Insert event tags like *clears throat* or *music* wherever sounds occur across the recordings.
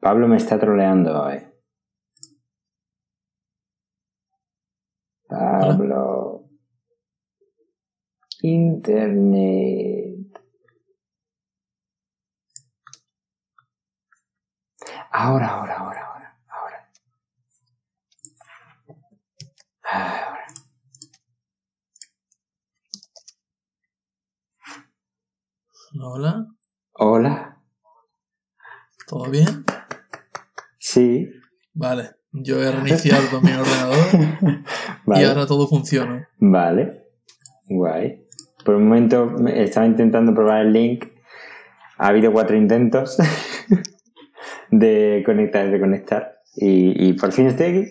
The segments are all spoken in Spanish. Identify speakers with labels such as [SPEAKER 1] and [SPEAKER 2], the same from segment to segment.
[SPEAKER 1] Pablo me está troleando hoy. Pablo. Internet. Ahora, ahora, ahora, ahora, ahora. Ahora.
[SPEAKER 2] Hola,
[SPEAKER 1] Hola.
[SPEAKER 2] ¿todo bien?
[SPEAKER 1] Sí.
[SPEAKER 2] Vale, yo he reiniciado mi ordenador *laughs*
[SPEAKER 1] Vale.
[SPEAKER 2] y ahora todo funciona.
[SPEAKER 1] Vale. Guay. Por un momento me- estaba intentando probar el link. Ha habido cuatro intentos *laughs* de conectar y desconectar. Y, y por fin estoy aquí.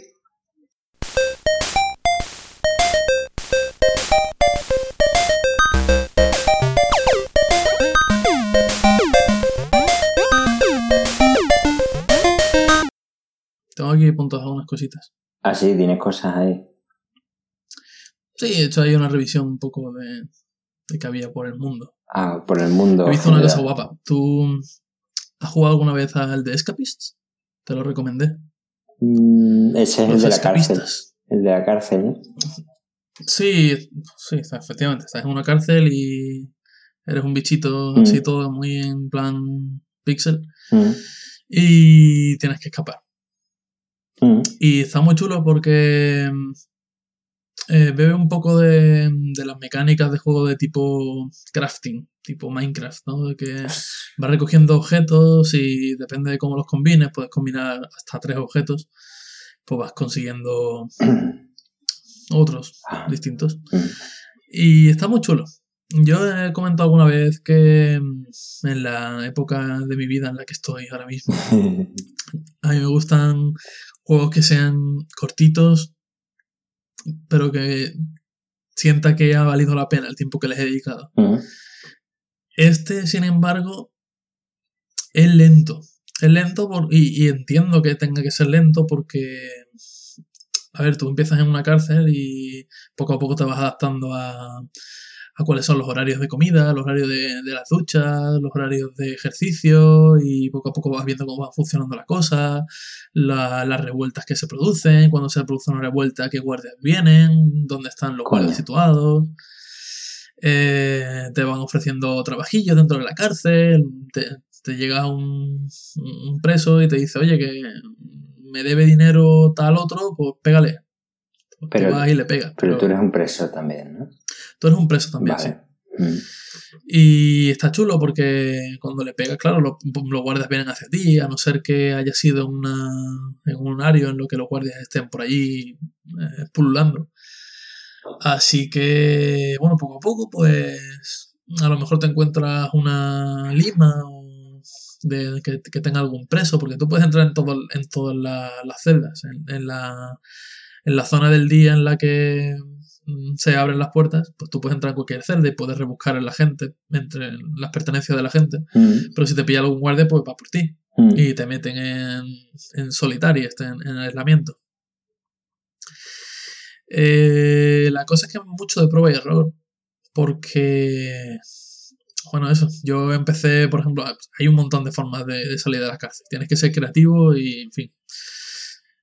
[SPEAKER 2] Apuntadas algunas cositas.
[SPEAKER 1] Ah, sí, tienes cosas ahí.
[SPEAKER 2] Sí, he hecho ahí una revisión un poco de, de que había por el mundo.
[SPEAKER 1] Ah, por el mundo.
[SPEAKER 2] He visto una cosa guapa. ¿Tú has jugado alguna vez al de Escapists? Te lo recomendé.
[SPEAKER 1] Mm, ese es el de la cárcel.
[SPEAKER 2] escapistas.
[SPEAKER 1] El de la cárcel, ¿no?
[SPEAKER 2] Sí, sí, efectivamente. Estás en una cárcel y eres un bichito
[SPEAKER 1] Mm.
[SPEAKER 2] así todo muy en plan pixel
[SPEAKER 1] Mm,
[SPEAKER 2] y tienes que escapar.
[SPEAKER 1] Mm,
[SPEAKER 2] Y está muy chulo porque eh, bebe un poco de, de las mecánicas de juego de tipo crafting, tipo Minecraft, ¿no? De que vas recogiendo objetos y depende de cómo los combines, puedes combinar hasta tres objetos, pues vas consiguiendo *clears throat* otros
[SPEAKER 1] Ah.
[SPEAKER 2] distintos.
[SPEAKER 1] mm.
[SPEAKER 2] Y está muy chulo. Yo he comentado alguna vez que mm, en la época de mi vida en la que estoy ahora mismo, *laughs* a mí me gustan juegos que sean cortitos, pero que sienta que ha valido la pena el tiempo que les he dedicado. Este, sin embargo, es lento. Es lento por- y, y entiendo que tenga que ser lento porque, a ver, tú empiezas en una cárcel y poco a poco te vas adaptando a, a cuáles son los horarios de comida, los horarios de, de las duchas, los horarios de ejercicio y poco a poco vas viendo cómo van funcionando las cosas, la- las revueltas que se producen, cuando se produce una revuelta, qué guardias vienen, dónde están los guardias situados. Eh, te van ofreciendo trabajillos dentro de la cárcel, te, te llega un, un preso y te dice, oye, que me debe dinero tal otro, pues pégale. Pues
[SPEAKER 1] Pero-
[SPEAKER 2] tú vas y le pegas.
[SPEAKER 1] Pero tú eres un preso también, ¿no?
[SPEAKER 2] Tú eres un preso también, sí.
[SPEAKER 1] Mm,
[SPEAKER 2] Y está chulo porque cuando le pegas, claro, los, los guardias vienen hacia ti, a no ser que haya sido una, en un horario en lo que los guardias estén por allí eh, pululando. Así que, bueno, poco a poco, pues a lo mejor te encuentras una lima o de, que, que tenga algún preso, porque tú puedes entrar en, todo, en todas la- las celdas, en, en la, en la zona del día en la que se abren las puertas, pues tú puedes entrar en cualquier celda y puedes rebuscar en la gente, entre las pertenencias de la gente.
[SPEAKER 1] mm,
[SPEAKER 2] Pero si te pilla algún guardia, pues va por ti.
[SPEAKER 1] mm.
[SPEAKER 2] Y te meten en, en solitario, este, en, en aislamiento. Eh, la cosa es que es mucho de prueba y error. Porque, bueno, eso. Yo empecé, por ejemplo, hay un montón de formas de, de salir de la cárcel. Tienes que ser creativo y, en fin.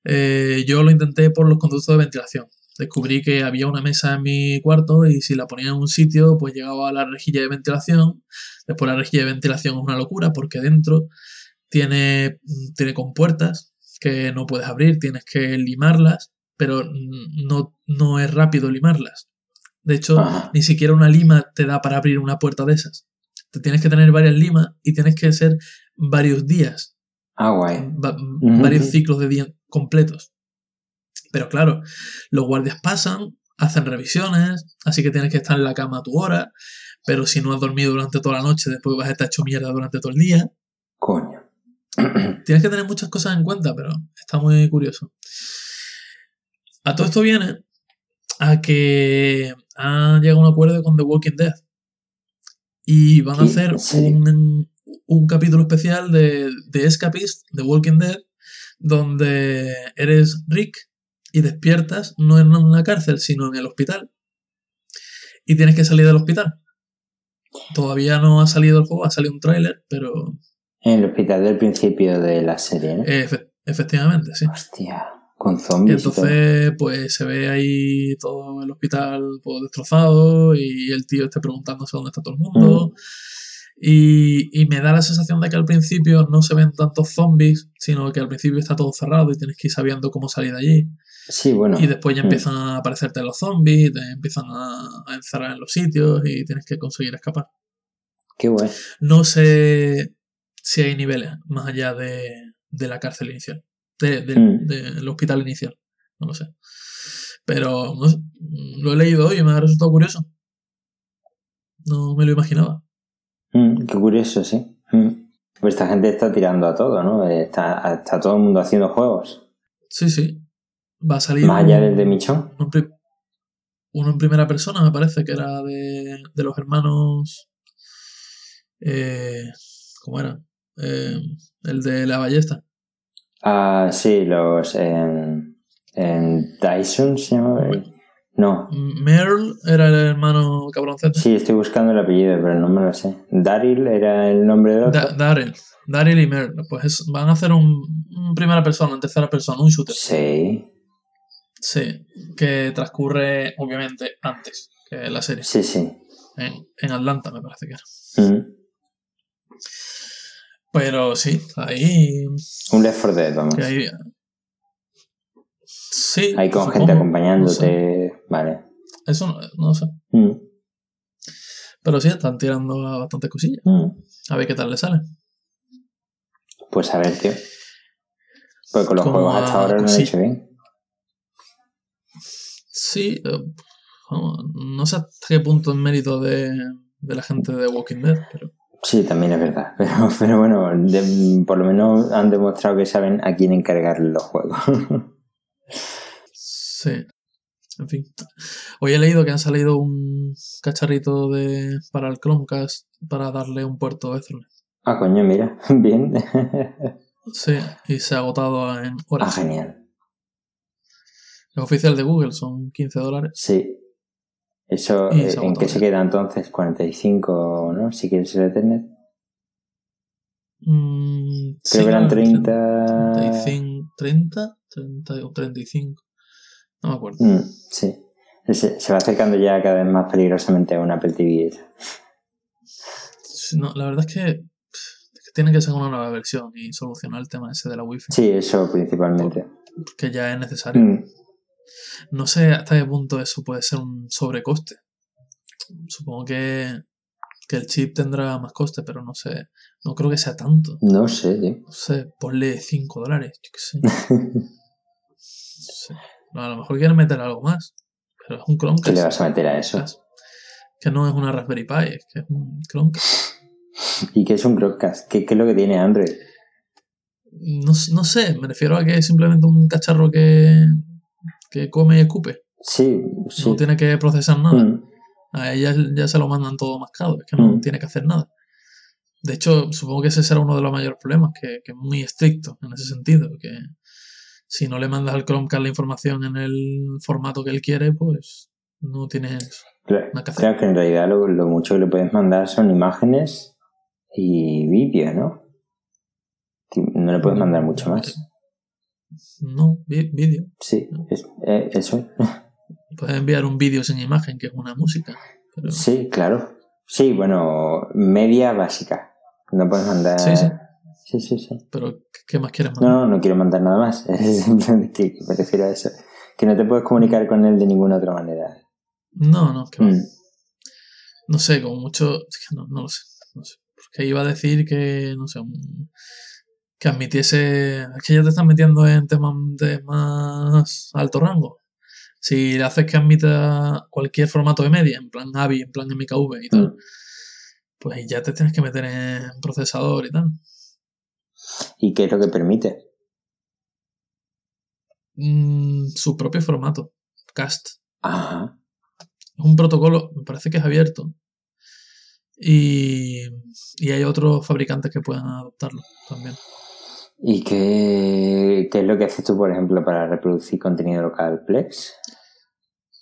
[SPEAKER 2] Eh, yo lo intenté por los conductos de ventilación. Descubrí que había una mesa en mi cuarto y si la ponía en un sitio, pues llegaba a la rejilla de ventilación. Después la rejilla de ventilación es una locura porque dentro tiene, tiene compuertas que no puedes abrir, tienes que limarlas, pero no, no es rápido limarlas. De hecho,
[SPEAKER 1] Ajá.
[SPEAKER 2] ni siquiera una lima te da para abrir una puerta de esas. Te tienes que tener varias limas y tienes que ser varios días,
[SPEAKER 1] Ah, guay.
[SPEAKER 2] va- varios ciclos de día completos. Pero claro, los guardias pasan, hacen revisiones, así que tienes que estar en la cama a tu hora, pero si no has dormido durante toda la noche, después vas a estar hecho mierda durante todo el día.
[SPEAKER 1] Coño. *clears throat*
[SPEAKER 2] Tienes que tener muchas cosas en cuenta, pero está muy curioso. A todo esto viene a que han llegado a un acuerdo con The Walking Dead. Y van a hacer un, un capítulo especial de, de Escapist, The Walking Dead, donde eres Rick y despiertas no en una cárcel, sino en el hospital. Y tienes que salir del hospital. Todavía no ha salido el juego, ha salido un tráiler, pero
[SPEAKER 1] En el hospital del principio de la serie, ¿no?
[SPEAKER 2] Efe- efectivamente, sí.
[SPEAKER 1] Hostia, con zombies. y todo.
[SPEAKER 2] Entonces, pues se ve ahí todo el hospital pues, destrozado y el tío esté preguntándose dónde está todo el mundo. Y, y me da la sensación de que al principio no se ven tantos zombies, sino que al principio está todo cerrado y tienes que ir sabiendo cómo salir de allí.
[SPEAKER 1] Sí, bueno.
[SPEAKER 2] Y después ya
[SPEAKER 1] Mm.
[SPEAKER 2] empiezan a aparecerte los zombies, te empiezan a, a encerrar en los sitios y tienes que conseguir escapar.
[SPEAKER 1] Qué guay.
[SPEAKER 2] No sé si hay niveles más allá de, de la cárcel inicial, de- del-
[SPEAKER 1] Mm.
[SPEAKER 2] del hospital inicial, no lo sé. Pero no sé, lo he leído hoy y me ha resultado curioso. No me lo imaginaba.
[SPEAKER 1] Mm, qué curioso, sí. Mm. Pues esta gente está tirando a todo, ¿no? Está, está todo el mundo haciendo juegos.
[SPEAKER 2] Sí, sí. Va a salir
[SPEAKER 1] Más allá del de Michon.
[SPEAKER 2] uno en, pri- uno en primera persona, me parece, que era de, de los hermanos. Eh, ¿Cómo era? Eh, el de la ballesta.
[SPEAKER 1] Ah, sí, los. En, en Dyson se llama. No.
[SPEAKER 2] Merle era el hermano cabroncete.
[SPEAKER 1] Sí, estoy buscando el apellido, pero no me lo sé. Daryl era el nombre del otro.
[SPEAKER 2] Da- Daryl. Daryl y Merle. Pues es- van a hacer un, un primera persona, en tercera persona, un shooter.
[SPEAKER 1] Sí,
[SPEAKER 2] Sí. Que transcurre, obviamente, antes que la serie.
[SPEAKER 1] sí, sí.
[SPEAKER 2] En, en Atlanta, me parece que era.
[SPEAKER 1] Mm.
[SPEAKER 2] Pero sí, ahí.
[SPEAKER 1] Un Left 4 Dead, vamos.
[SPEAKER 2] Ahí sí.
[SPEAKER 1] Ahí con
[SPEAKER 2] supongo,
[SPEAKER 1] gente
[SPEAKER 2] no
[SPEAKER 1] acompañándote.
[SPEAKER 2] sé.
[SPEAKER 1] Vale.
[SPEAKER 2] Eso no, no sé.
[SPEAKER 1] Mm,
[SPEAKER 2] Pero sí, están tirando a bastantes cosillas.
[SPEAKER 1] mm.
[SPEAKER 2] A ver qué tal le sale.
[SPEAKER 1] Pues a ver, tío. Porque con los
[SPEAKER 2] Como
[SPEAKER 1] juegos hasta ahora lo han
[SPEAKER 2] cosi-
[SPEAKER 1] hecho bien.
[SPEAKER 2] Sí, eh, vamos, no sé hasta qué punto es mérito de, de la gente de Walking Dead, pero
[SPEAKER 1] Sí, también es verdad. *laughs* Pero, pero bueno, de- por lo menos han demostrado que saben a quién encargarle los juegos. *laughs*
[SPEAKER 2] sí. En fin. Hoy he leído que han salido un cacharrito de para el Chromecast para darle un puerto Ethernet.
[SPEAKER 1] ah, coño, mira. *laughs* Bien.
[SPEAKER 2] Sí, y se ha agotado en
[SPEAKER 1] ah,
[SPEAKER 2] horas.
[SPEAKER 1] genial.
[SPEAKER 2] Es oficial de Google, son 15 dólares.
[SPEAKER 1] Sí. Eso, eh, ¿en qué se queda entonces? 45, ¿no? Si quieres el Ethernet.
[SPEAKER 2] Mm, sí,
[SPEAKER 1] Creo que eran
[SPEAKER 2] claro,
[SPEAKER 1] 30.
[SPEAKER 2] 35, 30, 30 o 35. No me acuerdo.
[SPEAKER 1] Mm, sí. Se, se va acercando ya cada vez más peligrosamente a un Apple TV.
[SPEAKER 2] No, la verdad es que, es que tienen que sacar una nueva versión y solucionar el tema ese de la Wi-Fi,
[SPEAKER 1] Sí, eso principalmente.
[SPEAKER 2] que ya es necesario.
[SPEAKER 1] Mm,
[SPEAKER 2] No sé hasta qué punto eso puede ser un sobrecoste. Supongo que, que el chip tendrá más coste, pero no sé. No creo que sea tanto.
[SPEAKER 1] no sé.
[SPEAKER 2] No sé, ponle 5 dólares, yo qué sé. *laughs* Sí. A lo mejor quieren meter algo más. Pero es un
[SPEAKER 1] ¿Qué
[SPEAKER 2] Chromecast.
[SPEAKER 1] le vas a meter a eso?
[SPEAKER 2] Que no es una Raspberry Pi, es que es un Chromecast.
[SPEAKER 1] ¿Y qué es un Chromecast? ¿Qué, qué es lo que tiene Android?
[SPEAKER 2] No, no sé, me refiero a que es simplemente un cacharro que, que come y escupe.
[SPEAKER 1] Sí, sí.
[SPEAKER 2] No tiene que procesar nada.
[SPEAKER 1] Mm,
[SPEAKER 2] A ella ya se lo mandan todo mascado, es que no
[SPEAKER 1] Mm.
[SPEAKER 2] tiene que hacer nada. De hecho, supongo que ese será uno de los mayores problemas, que, que es muy estricto en ese sentido, que si no le mandas al Chromecast la información en el formato que él quiere, pues no tienes
[SPEAKER 1] Claro,
[SPEAKER 2] nada que hacer.
[SPEAKER 1] claro que en realidad lo, lo mucho que le puedes mandar son imágenes y vídeos, ¿no? No le puedes mandar mucho más.
[SPEAKER 2] No, vídeo.
[SPEAKER 1] Sí, es- eh, eso. *laughs*
[SPEAKER 2] Puedes enviar un vídeo sin imagen, que es una música. Pero,
[SPEAKER 1] Sí, claro. Sí, bueno, media básica. No puedes mandar.
[SPEAKER 2] Sí, sí.
[SPEAKER 1] Sí, sí, sí.
[SPEAKER 2] pero ¿qué más quieres mandar?
[SPEAKER 1] no, no quiero mandar nada más. *laughs* Es que me refiero a eso. Que no te puedes comunicar con él de ninguna otra manera.
[SPEAKER 2] No, no, que.
[SPEAKER 1] Mm.
[SPEAKER 2] no sé, como mucho, es que no, no lo sé, no sé. Porque iba a decir que, no sé, un- que admitiese, es que ya te están metiendo en temas de más alto rango. Si le haces que admita cualquier formato de media, en plan AVI, en plan MKV y tal,
[SPEAKER 1] Mm.
[SPEAKER 2] pues ya te tienes que meter en procesador y tal.
[SPEAKER 1] ¿Y qué es lo que permite?
[SPEAKER 2] Mm, su propio formato, CAST.
[SPEAKER 1] Ajá.
[SPEAKER 2] Es un protocolo, me parece que es abierto. Y, y hay otros fabricantes que puedan adoptarlo también.
[SPEAKER 1] ¿Y qué, qué es lo que haces tú, por ejemplo, para reproducir contenido local Plex?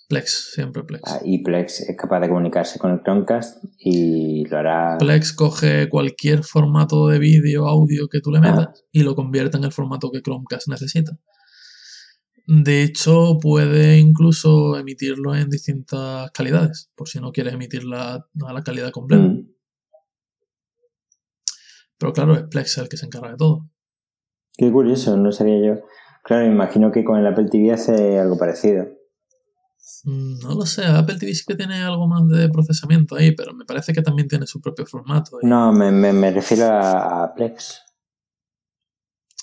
[SPEAKER 2] Plex, siempre Plex.
[SPEAKER 1] Ah, y Plex es capaz de comunicarse con el Chromecast y lo hará.
[SPEAKER 2] Plex coge cualquier formato de vídeo, audio que tú le metas y lo convierte en el formato que Chromecast necesita. De hecho, puede incluso emitirlo en distintas calidades, por si no quieres emitirla a la calidad completa.
[SPEAKER 1] Mm.
[SPEAKER 2] Pero claro, es Plex el que se encarga de todo.
[SPEAKER 1] Qué curioso, no sabía yo. Claro, me imagino que con el Apple TV hace algo parecido.
[SPEAKER 2] Mm, No lo sé, Apple TV sí que tiene algo más de procesamiento ahí, pero me parece que también tiene su propio formato.
[SPEAKER 1] No, me, me, me refiero a, a Plex.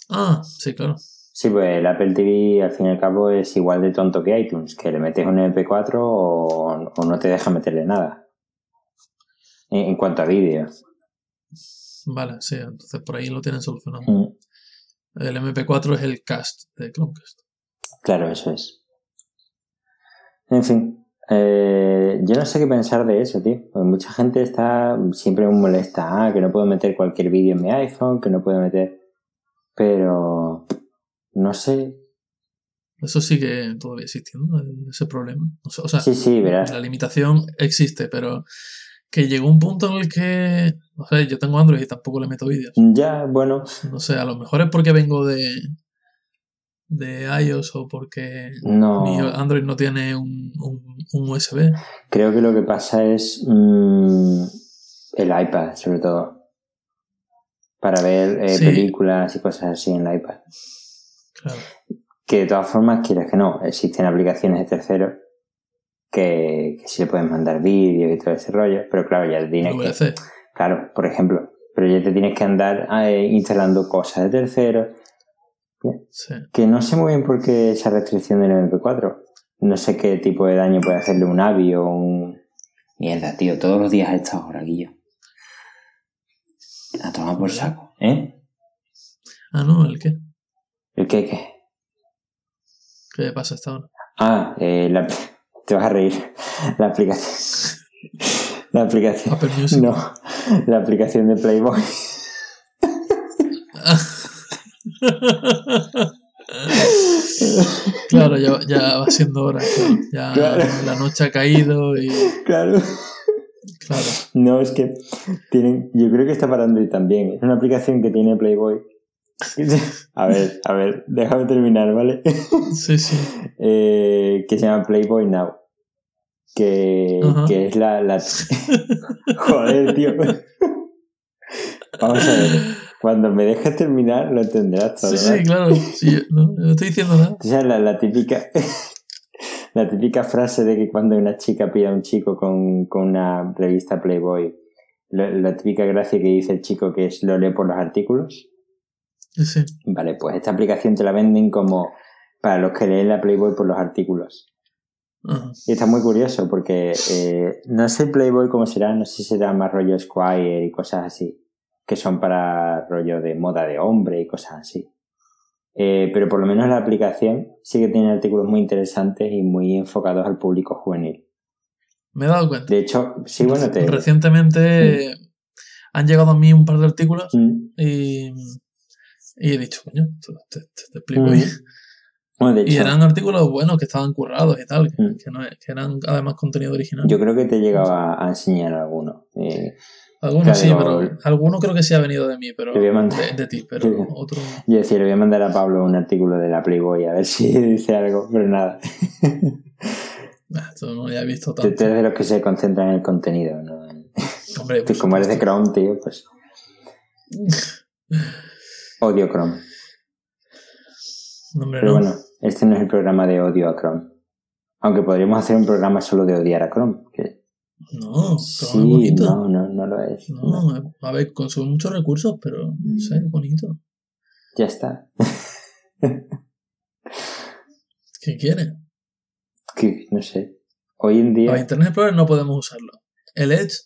[SPEAKER 2] Ah, sí, claro.
[SPEAKER 1] Sí, pues el Apple TV al fin y al cabo es igual de tonto que iTunes, que le metes un MP4 o, o no te deja meterle nada. En, en cuanto a vídeo.
[SPEAKER 2] Vale, sí, entonces por ahí lo tienen solucionado.
[SPEAKER 1] Mm,
[SPEAKER 2] El MP4 es el cast de Chromecast.
[SPEAKER 1] Claro, eso es. En fin, eh, yo no sé qué pensar de eso, tío. Porque mucha gente está siempre me molesta, ah, que no puedo meter cualquier vídeo en mi iPhone, que no puedo meter... Pero... No sé.
[SPEAKER 2] Eso sigue todavía existiendo, ese problema. O sea,
[SPEAKER 1] Sí, sí, verás.
[SPEAKER 2] la limitación existe, pero que llegó un punto en el que, no sé, yo tengo Android y tampoco le meto vídeos.
[SPEAKER 1] Ya, bueno,
[SPEAKER 2] No sé, a lo mejor es porque vengo de, de iOS o porque
[SPEAKER 1] no...
[SPEAKER 2] mi Android no tiene un, un, un USB.
[SPEAKER 1] Creo que lo que pasa es mm, el iPad, sobre todo. Para ver eh,
[SPEAKER 2] Sí.
[SPEAKER 1] películas y cosas así en el iPad.
[SPEAKER 2] Claro.
[SPEAKER 1] Que de todas formas, quieres que no, existen aplicaciones de terceros que, que sí le pueden mandar vídeos y todo ese rollo, pero claro, ya te tienes que...
[SPEAKER 2] VC.
[SPEAKER 1] Claro, por ejemplo, pero ya te tienes que andar eh, instalando cosas de terceros,
[SPEAKER 2] Sí.
[SPEAKER 1] que no sé muy bien por qué esa restricción del MP4. No sé qué tipo de daño puede hacerle un AVI o un... Mierda, tío, todos los días a esta hora, Guillo. A tomar por saco, ¿eh?
[SPEAKER 2] Ah, no, ¿el qué?
[SPEAKER 1] ¿El qué, qué?
[SPEAKER 2] ¿Qué pasa hasta ahora?
[SPEAKER 1] Ah, eh, la... te vas a reír. *laughs* La aplicación... La aplicación...
[SPEAKER 2] Music.
[SPEAKER 1] No, la aplicación de Playboy. *laughs*
[SPEAKER 2] claro, ya, ya va siendo hora. claro. Ya
[SPEAKER 1] Claro.
[SPEAKER 2] la noche ha caído y.
[SPEAKER 1] Claro.
[SPEAKER 2] Claro.
[SPEAKER 1] No, es que tienen, yo creo que está para Android también. Es una aplicación que tiene Playboy. *laughs* A ver, a ver, déjame terminar, ¿vale? *laughs*
[SPEAKER 2] Sí, sí.
[SPEAKER 1] Eh, que se llama Playboy Now. Que, que es la, la... *laughs* Joder, tío. Vamos a ver. Cuando me dejes terminar, lo entenderás todo.
[SPEAKER 2] Sí, sí, claro. Sí, no, no estoy diciendo nada.
[SPEAKER 1] O sea, la, la típica la típica frase de que cuando una chica pide a un chico con, con una revista Playboy, la, la típica gracia que dice el chico que es lo lee por los artículos.
[SPEAKER 2] Sí.
[SPEAKER 1] Vale, pues esta aplicación te la venden como para los que leen la Playboy por los artículos.
[SPEAKER 2] Ajá.
[SPEAKER 1] Y está muy curioso porque eh, no sé Playboy cómo será, no sé si será más rollo Squire y cosas así, que son para rollo de moda de hombre y cosas así. Eh, pero por lo menos la aplicación sí que tiene artículos muy interesantes y muy enfocados al público juvenil.
[SPEAKER 2] Me he dado cuenta.
[SPEAKER 1] De hecho, sí, bueno, te...
[SPEAKER 2] Recientemente han llegado a mí un par de artículos
[SPEAKER 1] Mm.
[SPEAKER 2] y, y he dicho, coño, te, te, te explico.
[SPEAKER 1] Mm. Bueno, de *laughs*
[SPEAKER 2] Y eran artículos buenos que estaban currados y tal, que,
[SPEAKER 1] Mm.
[SPEAKER 2] que no, que eran además contenido original.
[SPEAKER 1] yo creo que te llegaba a enseñar alguno. Eh,
[SPEAKER 2] Algunos sí, pero alguno creo que sí ha venido de mí, pero
[SPEAKER 1] mandar.
[SPEAKER 2] de, de ti, *laughs* pero
[SPEAKER 1] Sí.
[SPEAKER 2] otro.
[SPEAKER 1] yo decía, le voy a mandar a Pablo un artículo de la Playboy a ver si *laughs* dice algo, pero nada.
[SPEAKER 2] Ah, esto no ya he visto
[SPEAKER 1] Tú
[SPEAKER 2] tanto.
[SPEAKER 1] eres de los que se concentran en el contenido, ¿no?
[SPEAKER 2] Hombre,
[SPEAKER 1] Pues como eres de. Chrome, tío, pues. Odio Chrome.
[SPEAKER 2] No,
[SPEAKER 1] Pero
[SPEAKER 2] no.
[SPEAKER 1] bueno, este no es el programa de odio a Chrome. Aunque podríamos hacer un programa solo de odiar a Chrome. Que
[SPEAKER 2] No,
[SPEAKER 1] sí,
[SPEAKER 2] es bonito.
[SPEAKER 1] no, no, no lo es.
[SPEAKER 2] No, a ver, consume muchos recursos, pero no sé, es bonito.
[SPEAKER 1] Ya está. *laughs*
[SPEAKER 2] ¿Qué quiere?
[SPEAKER 1] Que, no sé. Hoy en día.
[SPEAKER 2] Internet Explorer no podemos usarlo. El Edge,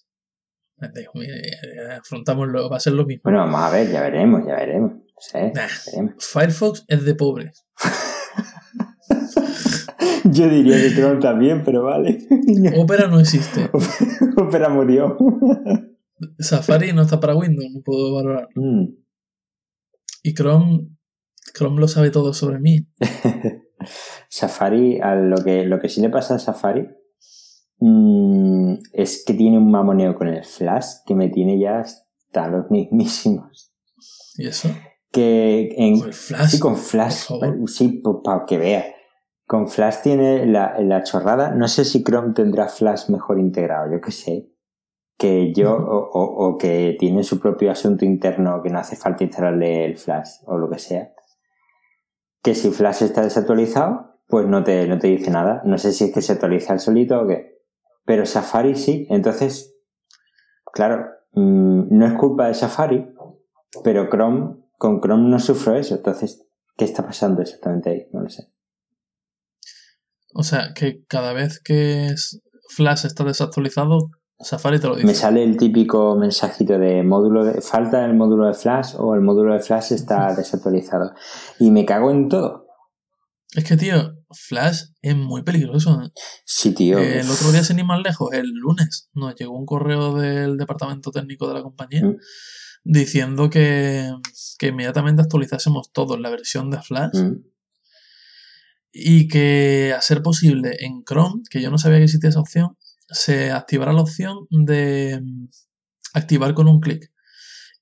[SPEAKER 2] eh, eh, afrontámoslo, va a ser lo mismo.
[SPEAKER 1] Bueno, vamos a ver, ya veremos, ya veremos.
[SPEAKER 2] Nah. Firefox es de pobres. *laughs*
[SPEAKER 1] Yo diría que Chrome también, pero vale. *laughs*
[SPEAKER 2] Opera no existe. *laughs*
[SPEAKER 1] Opera murió.
[SPEAKER 2] Safari no está para Windows, no puedo valorar.
[SPEAKER 1] Mm.
[SPEAKER 2] Y Chrome, Chrome lo sabe todo sobre mí.
[SPEAKER 1] Safari, a lo que, lo que sí le pasa a Safari mm, es que tiene un mamoneo con el Flash que me tiene ya hasta los mismísimos.
[SPEAKER 2] ¿Y eso?
[SPEAKER 1] Que en,
[SPEAKER 2] ¿Con Flash?
[SPEAKER 1] Sí, con Flash. Sí, para que vea. Con Flash tiene la, la, chorrada. No sé si Chrome tendrá Flash mejor integrado, yo qué sé. Que yo, o, o, o, que tiene su propio asunto interno que no hace falta instalarle el Flash o lo que sea. Que si Flash está desactualizado, pues no te, no te dice nada. No sé si es que se actualiza el solito o qué. Pero Safari sí. Entonces, claro, mmm, no es culpa de Safari, pero Chrome, con Chrome no sufro eso. Entonces, ¿qué está pasando exactamente ahí? No lo sé.
[SPEAKER 2] O sea, que cada vez que Flash está desactualizado, Safari te lo dice.
[SPEAKER 1] Me sale el típico mensajito de módulo de, falta el módulo de Flash o el módulo de Flash está desactualizado. Y me cago en todo.
[SPEAKER 2] Es que, tío, Flash es muy peligroso. ¿eh?
[SPEAKER 1] Sí, tío.
[SPEAKER 2] Eh, el otro día, sin ir más lejos, el lunes, nos llegó un correo del departamento técnico de la compañía mm. Diciendo que, que, inmediatamente actualizásemos todos la versión de Flash. Mm. Y que, a ser posible, en Chrome, que yo no sabía que existía esa opción, se activará la opción de mm, activar con un clic.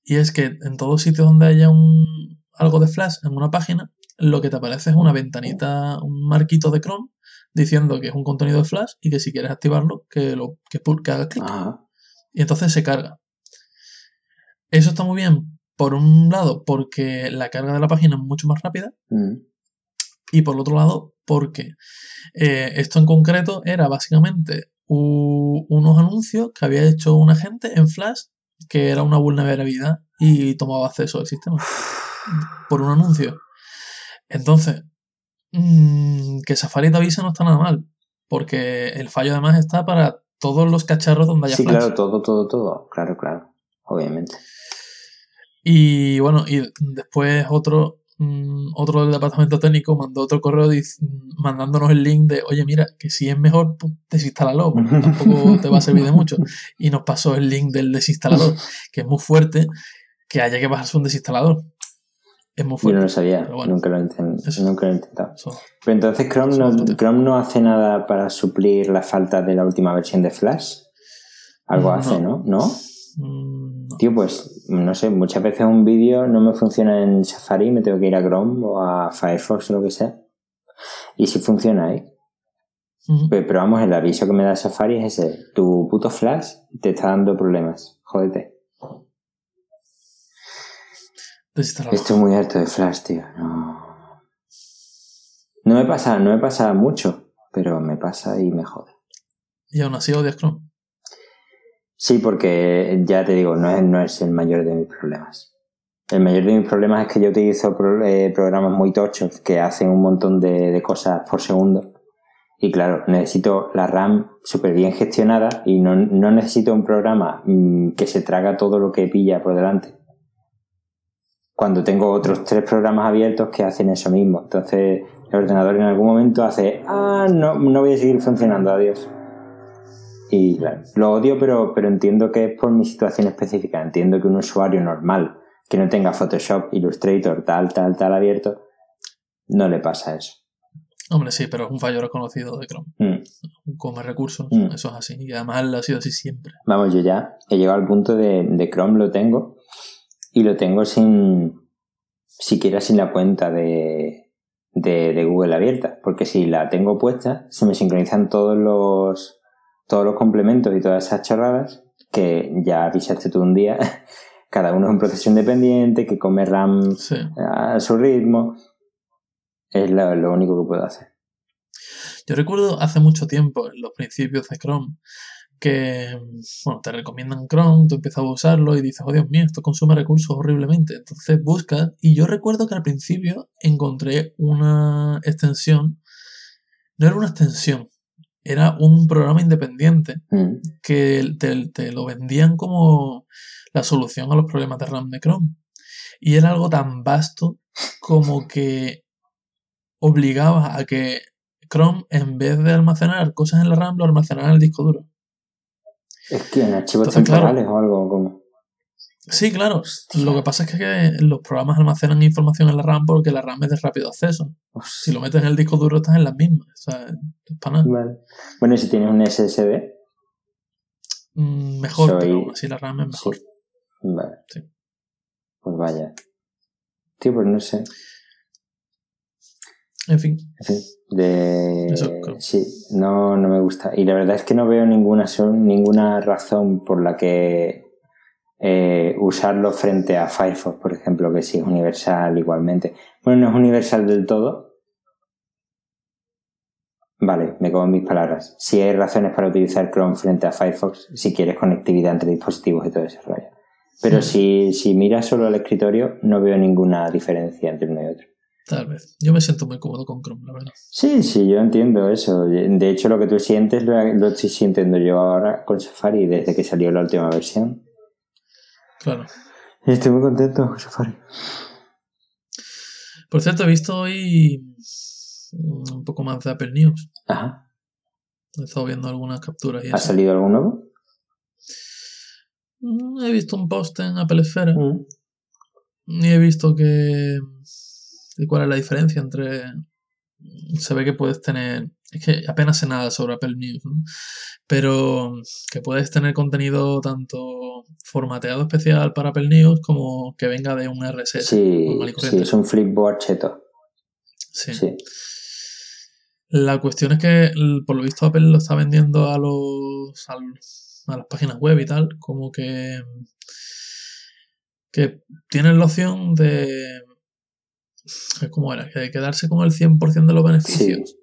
[SPEAKER 2] Y es que en todos sitios donde haya un, algo de Flash en una página, lo que te aparece es una ventanita, un marquito de Chrome diciendo que es un contenido de Flash y que si quieres activarlo, que, lo, que, que hagas clic. Y entonces se carga. Eso está muy bien, por un lado, porque la carga de la página es mucho más rápida.
[SPEAKER 1] Mm.
[SPEAKER 2] Y por otro lado, porque eh, esto en concreto era básicamente unos anuncios que había hecho un agente en Flash que era una vulnerabilidad y tomaba acceso al sistema *sighs* por un anuncio. Entonces, mmm, que Safari te avise no está nada mal, porque el fallo además está para todos los cacharros donde haya
[SPEAKER 1] sí,
[SPEAKER 2] Flash.
[SPEAKER 1] claro, todo, todo, todo. Claro, claro. Obviamente.
[SPEAKER 2] Y bueno, y después otro, mmm, otro del departamento técnico mandó otro correo mandándonos el link de, oye, mira, que si es mejor, pues, desinstálalo, porque *laughs* tampoco te va a servir de mucho. Y nos pasó el link del desinstalador, que es muy fuerte, que haya que bajarse un desinstalador. Es muy fuerte.
[SPEAKER 1] Yo no lo sabía, bueno, nunca, lo nunca lo he intentado. Eso, Pero entonces Chrome no, Chrome no hace nada para suplir la falta de la última versión de Flash. Algo no. hace, ¿no? ¿No?
[SPEAKER 2] Mm,
[SPEAKER 1] no. Tío, pues no sé, muchas veces un vídeo no me funciona en Safari, me tengo que ir a Chrome o a Firefox o lo que sea. Y si funciona ahí.
[SPEAKER 2] Uh -huh.
[SPEAKER 1] pero, pero, vamos, el aviso que me da Safari es ese. Tu puto Flash te está dando problemas. Jódete. Esto es muy alto de Flash, tío. No. No me pasa, no me pasa mucho, pero me pasa y me jode.
[SPEAKER 2] ¿Y aún así odias Chrome?
[SPEAKER 1] Sí, porque ya te digo, no es, no es el mayor de mis problemas. El mayor de mis problemas es que yo utilizo pro, eh, programas muy tochos que hacen un montón de, cosas por segundo. Y claro, necesito la RAM súper bien gestionada y no, necesito un programa mmm, que se traga todo lo que pilla por delante cuando tengo otros tres programas abiertos que hacen eso mismo. Entonces el ordenador en algún momento hace, ah, no, no voy a seguir funcionando, adiós. Y claro, lo odio, pero, pero entiendo que es por mi situación específica. Entiendo que un usuario normal que no tenga Photoshop, Illustrator, tal, tal, tal abierto, no le pasa eso.
[SPEAKER 2] Hombre, sí, pero es un fallo reconocido de Chrome.
[SPEAKER 1] Mm.
[SPEAKER 2] Come recursos,
[SPEAKER 1] Mm.
[SPEAKER 2] eso es así. Y además ha sido así siempre.
[SPEAKER 1] Vamos, yo ya he llegado al punto de, de Chrome, lo tengo, y lo tengo sin, siquiera sin la cuenta de, de, de, Google abierta, porque si la tengo puesta, se me sincronizan todos los, todos los complementos y todas esas chorradas que ya avisaste tú un día, *laughs* cada uno es un proceso independiente que come RAM
[SPEAKER 2] sí.
[SPEAKER 1] a su ritmo, es lo, lo único que puedo hacer.
[SPEAKER 2] Yo recuerdo hace mucho tiempo, en los principios de Chrome, que, bueno, te recomiendan Chrome, tú empiezas a usarlo y dices, oh Dios mío, esto consume recursos horriblemente. Entonces buscas, y yo recuerdo que al principio encontré una extensión, no era una extensión, era un programa independiente
[SPEAKER 1] mm.
[SPEAKER 2] que te, te, lo vendían como la solución a los problemas de RAM de Chrome. Y era algo tan vasto como que obligaba a que Chrome, en vez de almacenar cosas en la RAM, lo almacenara en el disco duro.
[SPEAKER 1] Es que en archivos Entonces, temporales claro, o algo como.
[SPEAKER 2] Sí, claro. Lo que pasa es que los programas almacenan información en la RAM porque la RAM es de rápido acceso. Si lo metes en el disco duro estás en las mismas. O sea, es para nada.
[SPEAKER 1] Vale. Bueno, ¿y si tienes un SSD?
[SPEAKER 2] Mm, mejor,
[SPEAKER 1] Soy-
[SPEAKER 2] pero así la RAM es mejor.
[SPEAKER 1] Sí. Vale.
[SPEAKER 2] Sí.
[SPEAKER 1] Pues vaya. Tío, pues no sé.
[SPEAKER 2] En fin.
[SPEAKER 1] En fin, de...
[SPEAKER 2] Eso, claro.
[SPEAKER 1] Sí, no, no me gusta. Y la verdad es que no veo ninguna, ninguna razón por la que eh, usarlo frente a Firefox, por ejemplo, que sí es universal igualmente. Bueno, no es universal del todo. Vale, me como en mis palabras. Si hay razones para utilizar Chrome frente a Firefox, si quieres conectividad entre dispositivos y todo ese rollo. Pero si, si miras solo al escritorio, no veo ninguna diferencia entre uno y otro.
[SPEAKER 2] Tal vez. Yo me siento muy cómodo con Chrome, la verdad.
[SPEAKER 1] Sí, sí, yo entiendo eso. De hecho, lo que tú sientes lo, lo estoy sintiendo yo ahora con Safari desde que salió la última versión.
[SPEAKER 2] Claro.
[SPEAKER 1] Y estoy muy contento con Safari.
[SPEAKER 2] Por cierto, he visto hoy mm, un poco más de Apple News.
[SPEAKER 1] Ajá.
[SPEAKER 2] He estado viendo algunas capturas y
[SPEAKER 1] ¿Ha
[SPEAKER 2] eso.
[SPEAKER 1] salido algún nuevo?
[SPEAKER 2] Mm, He visto un post en Apple Esfera
[SPEAKER 1] Mm.
[SPEAKER 2] y he visto que... ¿Y cuál es la diferencia entre... Se ve que puedes tener... Es que apenas sé nada sobre Apple News, ¿no? Pero que puedes tener contenido tanto formateado especial para Apple News como que venga de un RSS.
[SPEAKER 1] Sí, sí, es un flipboard cheto.
[SPEAKER 2] Sí.
[SPEAKER 1] Sí.
[SPEAKER 2] La cuestión es que, por lo visto, Apple lo está vendiendo a los a las páginas web y tal, como que que tienen la opción de ¿cómo era? De quedarse con el 100% de los beneficios.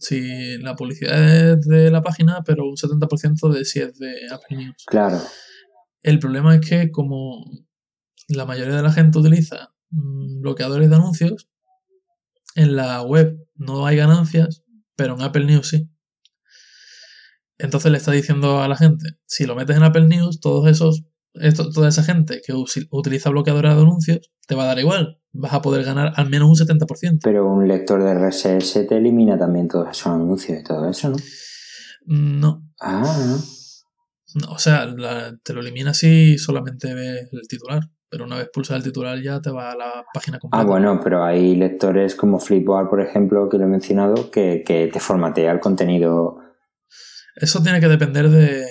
[SPEAKER 2] Si la publicidad es de la página, pero un 70% de si es de Apple News.
[SPEAKER 1] Claro.
[SPEAKER 2] El problema es que como la mayoría de la gente utiliza mm, bloqueadores de anuncios, en la web no hay ganancias, pero en Apple News sí. Entonces le está diciendo a la gente, si lo metes en Apple News, todos esos, esto- toda esa gente que utiliza bloqueadores de anuncios, te va a dar igual. Vas a poder ganar al menos un 70%.
[SPEAKER 1] Pero un lector de RSS te elimina también todos esos anuncios y todo eso, ¿no?
[SPEAKER 2] No,
[SPEAKER 1] Ah, no.
[SPEAKER 2] o sea, la- te lo elimina si solamente ves el titular. Pero una vez pulsas el titular ya te va a la página completa.
[SPEAKER 1] Ah, bueno, pero hay lectores como Flipboard, por ejemplo, que lo he mencionado, que, que te formatea el contenido.
[SPEAKER 2] Eso tiene que depender de,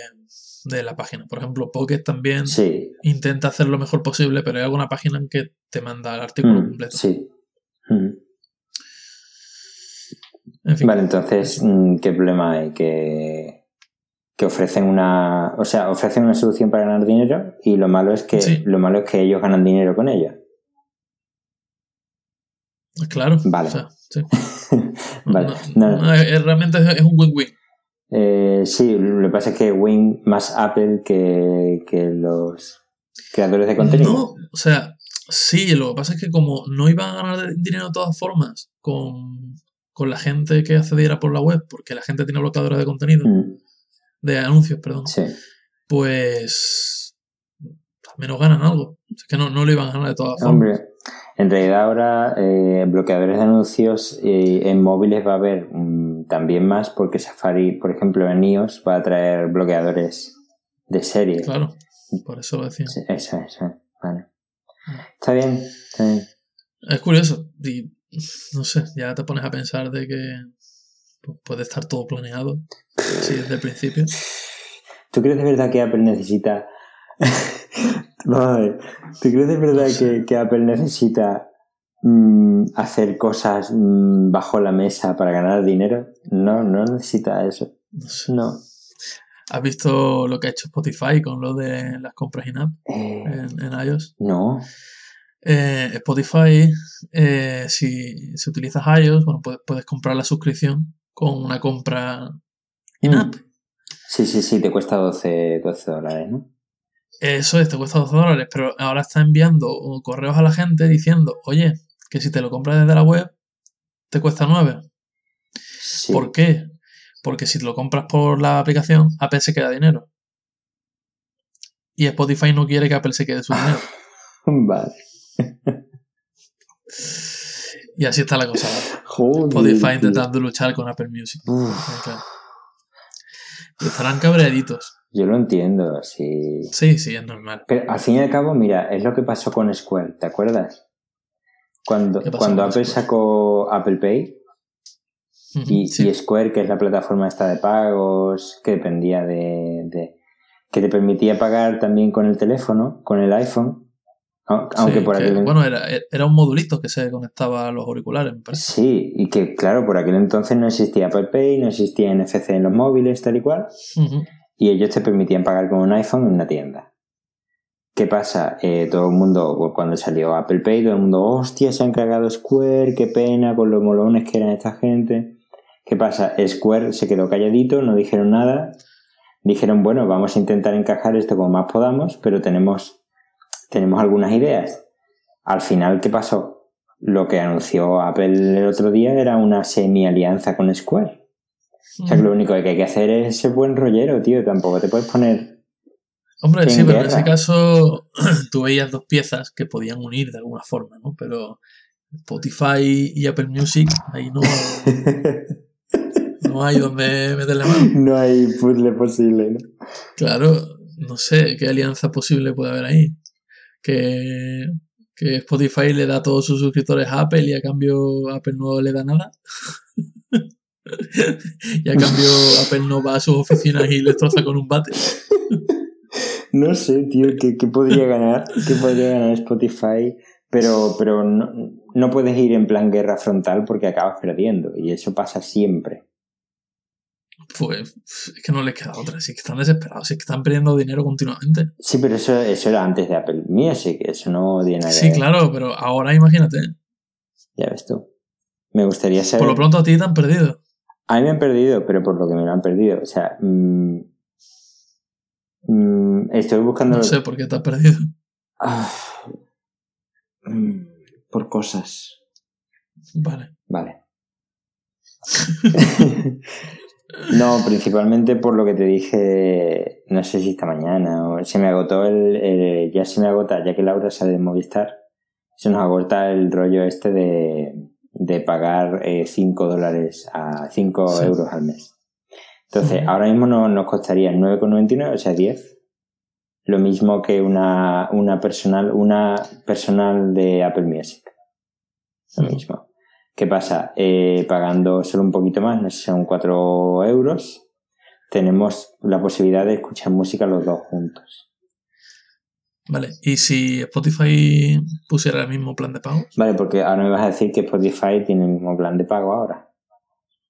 [SPEAKER 2] de la página. Por ejemplo, Pocket también
[SPEAKER 1] Sí.
[SPEAKER 2] intenta hacer lo mejor posible, pero hay alguna página en que te manda el artículo
[SPEAKER 1] Mm,
[SPEAKER 2] completo.
[SPEAKER 1] sí. Mm.
[SPEAKER 2] En fin,
[SPEAKER 1] Vale, entonces, mm, ¿qué problema hay? Que, que ofrecen una. O sea, ofrecen una solución para ganar dinero y lo malo es que
[SPEAKER 2] Sí.
[SPEAKER 1] lo malo es que ellos ganan dinero con ella.
[SPEAKER 2] claro.
[SPEAKER 1] Vale.
[SPEAKER 2] o sea, sí. *laughs* *laughs*
[SPEAKER 1] Vale.
[SPEAKER 2] No,
[SPEAKER 1] No,
[SPEAKER 2] no, es- realmente es un win-win.
[SPEAKER 1] Eh, sí, lo que pasa es que Win más Apple que, que los creadores de contenido.
[SPEAKER 2] No, o sea, sí, lo que pasa es que como no iban a ganar dinero de todas formas con, con la gente que accediera por la web, porque la gente tiene bloqueadores de contenido,
[SPEAKER 1] Mm,
[SPEAKER 2] de anuncios, perdón,
[SPEAKER 1] sí.
[SPEAKER 2] pues al menos ganan algo. Es que no, no lo iban a ganar de todas formas.
[SPEAKER 1] Hombre, en realidad ahora eh, bloqueadores de anuncios eh, en móviles va a haber mm, también más porque Safari, por ejemplo, en iOS va a traer bloqueadores de serie.
[SPEAKER 2] Claro, por eso lo decía.
[SPEAKER 1] Sí, Eso, eso. Vale. Está bien, está bien.
[SPEAKER 2] Es curioso. Y no sé, ya te pones a pensar de que pues, puede estar todo planeado. *laughs* Sí, desde el principio.
[SPEAKER 1] ¿Tú crees de verdad que Apple necesita... Ver. ¿Tú crees de verdad que, que Apple necesita mm, hacer cosas mm, bajo la mesa para ganar dinero? No, no necesita eso.
[SPEAKER 2] No. ¿Has visto lo que ha hecho Spotify con lo de las compras in-app
[SPEAKER 1] Eh,
[SPEAKER 2] en, en iOS?
[SPEAKER 1] no.
[SPEAKER 2] Eh, Spotify, eh, si, si utilizas iOS, bueno, puedes, puedes comprar la suscripción con una compra in-app.
[SPEAKER 1] Sí, sí, sí, te cuesta 12, 12 dólares, ¿no?
[SPEAKER 2] Eso es, te cuesta 12 dólares, pero ahora está enviando correos a la gente diciendo, oye, que si te lo compras desde la web, te cuesta 9.
[SPEAKER 1] Sí.
[SPEAKER 2] ¿Por qué? Porque si lo compras por la aplicación, Apple se queda dinero. Y Spotify no quiere que Apple se quede su *laughs* dinero.
[SPEAKER 1] Vale.
[SPEAKER 2] Y así está la cosa.
[SPEAKER 1] Joder.
[SPEAKER 2] Spotify intentando luchar con Apple Music.
[SPEAKER 1] Uf.
[SPEAKER 2] Estarán cabreaditos.
[SPEAKER 1] Yo lo entiendo, sí.
[SPEAKER 2] Sí, sí, es normal.
[SPEAKER 1] Pero al fin y al cabo, mira, es lo que pasó con Square, ¿te acuerdas? Cuando,
[SPEAKER 2] ¿Qué pasó
[SPEAKER 1] cuando Apple
[SPEAKER 2] Square?
[SPEAKER 1] sacó Apple Pay y,
[SPEAKER 2] sí.
[SPEAKER 1] y Square, que es la plataforma esta de pagos, que dependía de, de- que te permitía pagar también con el teléfono, con el iPhone, au- aunque
[SPEAKER 2] Sí,
[SPEAKER 1] por
[SPEAKER 2] que,
[SPEAKER 1] aquel
[SPEAKER 2] Bueno, era, era un modulito que se conectaba a los auriculares, me parece.
[SPEAKER 1] Sí, y que claro, por aquel entonces no existía Apple Pay, no existía NFC en los móviles, tal y cual,
[SPEAKER 2] Ujú.
[SPEAKER 1] Y ellos te permitían pagar con un iPhone en una tienda. ¿Qué pasa? Eh, todo el mundo, pues, cuando salió Apple Pay, todo el mundo, hostia, se han cagado Square, qué pena con los molones que eran esta gente. ¿Qué pasa? Square se quedó calladito, no dijeron nada. Dijeron, bueno, vamos a intentar encajar esto como más podamos, pero tenemos, tenemos algunas ideas. Al final, ¿qué pasó? Lo que anunció Apple el otro día era una semi-alianza con Square. O sea, que lo único que hay que hacer es ser buen rollero, tío. Tampoco te puedes poner
[SPEAKER 2] Hombre, sí, pero en ese caso *clears throat* tú veías dos piezas que podían unir de alguna forma, ¿no? Pero Spotify y Apple Music, ahí no, no hay donde meterle mano. *laughs*
[SPEAKER 1] no hay puzzle posible, ¿no?
[SPEAKER 2] Claro, no sé qué alianza posible puede haber ahí. Que, que Spotify le da a todos sus suscriptores a Apple y a cambio Apple no le da nada. *laughs* *laughs* y a cambio Apple no va a sus oficinas y les troza con un bate.
[SPEAKER 1] No sé, tío, ¿qué, qué podría ganar? ¿Qué podría ganar Spotify? Pero, pero no, no puedes ir en plan guerra frontal porque acabas perdiendo. Y eso pasa siempre.
[SPEAKER 2] Pues es que no les queda otra, si es que están desesperados, si es que están perdiendo dinero continuamente.
[SPEAKER 1] Sí, pero eso, eso era antes de Apple Music. Eso no tiene nada
[SPEAKER 2] Sí, claro, pero ahora imagínate.
[SPEAKER 1] Ya ves tú. Me gustaría saber...
[SPEAKER 2] Por lo pronto a ti te han perdido.
[SPEAKER 1] A mí me han perdido, pero por lo que me lo han perdido. O sea, mm, mm, estoy buscando...
[SPEAKER 2] No sé por qué te has perdido.
[SPEAKER 1] Ah, mm, por cosas.
[SPEAKER 2] Vale.
[SPEAKER 1] Vale. *laughs* no, principalmente por lo que te dije, no sé si esta mañana, o se me agotó el, el- ya se me agota, ya que Laura sale de Movistar, se nos agota el rollo este de, de pagar 5 dólares a 5
[SPEAKER 2] Sí.
[SPEAKER 1] euros al mes. Entonces, ahora mismo no, nos costaría 9,99, o sea, 10. Lo mismo que una, una personal, una personal de Apple Music. Lo mismo. ¿Qué pasa? Eh, pagando solo un poquito más, no sé, son 4 euros, tenemos la posibilidad de escuchar música los dos juntos.
[SPEAKER 2] Vale. ¿Y si Spotify pusiera el mismo plan de pago?
[SPEAKER 1] Vale, porque ahora me vas a decir que Spotify tiene el mismo plan de pago ahora.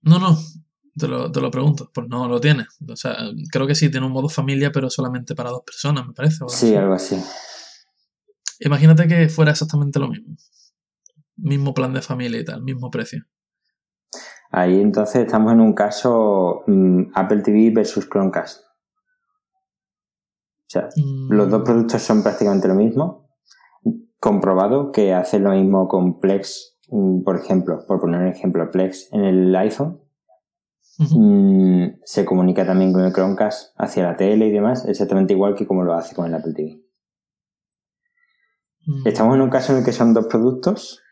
[SPEAKER 2] No, no. Te lo, te lo pregunto. Pues no lo tiene. O sea, creo que sí tiene un modo familia, pero solamente para dos personas, me parece.
[SPEAKER 1] Sí,
[SPEAKER 2] así.
[SPEAKER 1] algo así.
[SPEAKER 2] Imagínate que fuera exactamente lo mismo. Mismo plan de familia y tal, mismo precio.
[SPEAKER 1] Ahí entonces estamos en un caso mm, Apple TV versus Chromecast. Sea,
[SPEAKER 2] Mm,
[SPEAKER 1] los dos productos son prácticamente lo mismo. Comprobado que hace lo mismo con Plex, mm, por ejemplo, por poner un ejemplo, Plex en el iPhone mm, se comunica también con el Chromecast hacia la tele y demás, exactamente igual que como lo hace con el Apple TV.
[SPEAKER 2] Mm,
[SPEAKER 1] Estamos en un caso en el que son dos productos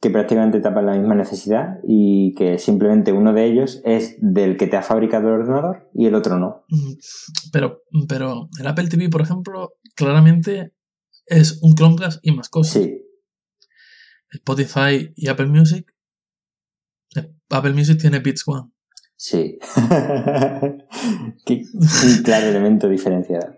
[SPEAKER 1] que prácticamente tapan la misma necesidad y que simplemente uno de ellos es del que te ha fabricado el ordenador y el otro no.
[SPEAKER 2] Pero, pero el Apple TV, por ejemplo, claramente es un Chromecast y más cosas.
[SPEAKER 1] Sí,
[SPEAKER 2] Spotify y Apple Music. eh, Apple Music tiene Beats One.
[SPEAKER 1] sí. *laughs* Qué- un claro elemento diferenciador.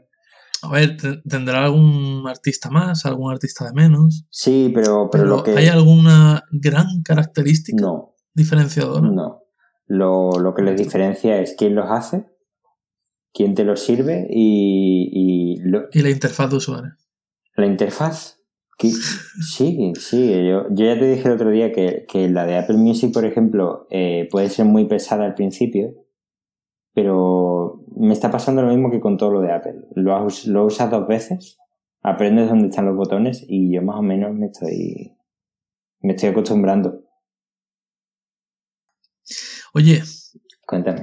[SPEAKER 2] A ver, te- tendrá algún artista más, algún artista de menos.
[SPEAKER 1] Sí, pero, pero,
[SPEAKER 2] Pero,
[SPEAKER 1] lo que...
[SPEAKER 2] ¿hay alguna gran característica
[SPEAKER 1] No,
[SPEAKER 2] diferenciadora?
[SPEAKER 1] no. Lo, lo que les diferencia es quién los hace, quién te los sirve y, y lo-
[SPEAKER 2] Y la interfaz de usuario.
[SPEAKER 1] La interfaz. *laughs* Sí, sí. Yo, yo ya te dije el otro día que, que la de Apple Music, por ejemplo, eh, puede ser muy pesada al principio, pero me está pasando lo mismo que con todo lo de Apple. Lo, lo usas dos veces, aprendes dónde están los botones y yo más o menos me estoy, me estoy acostumbrando.
[SPEAKER 2] Oye,
[SPEAKER 1] Cuéntame.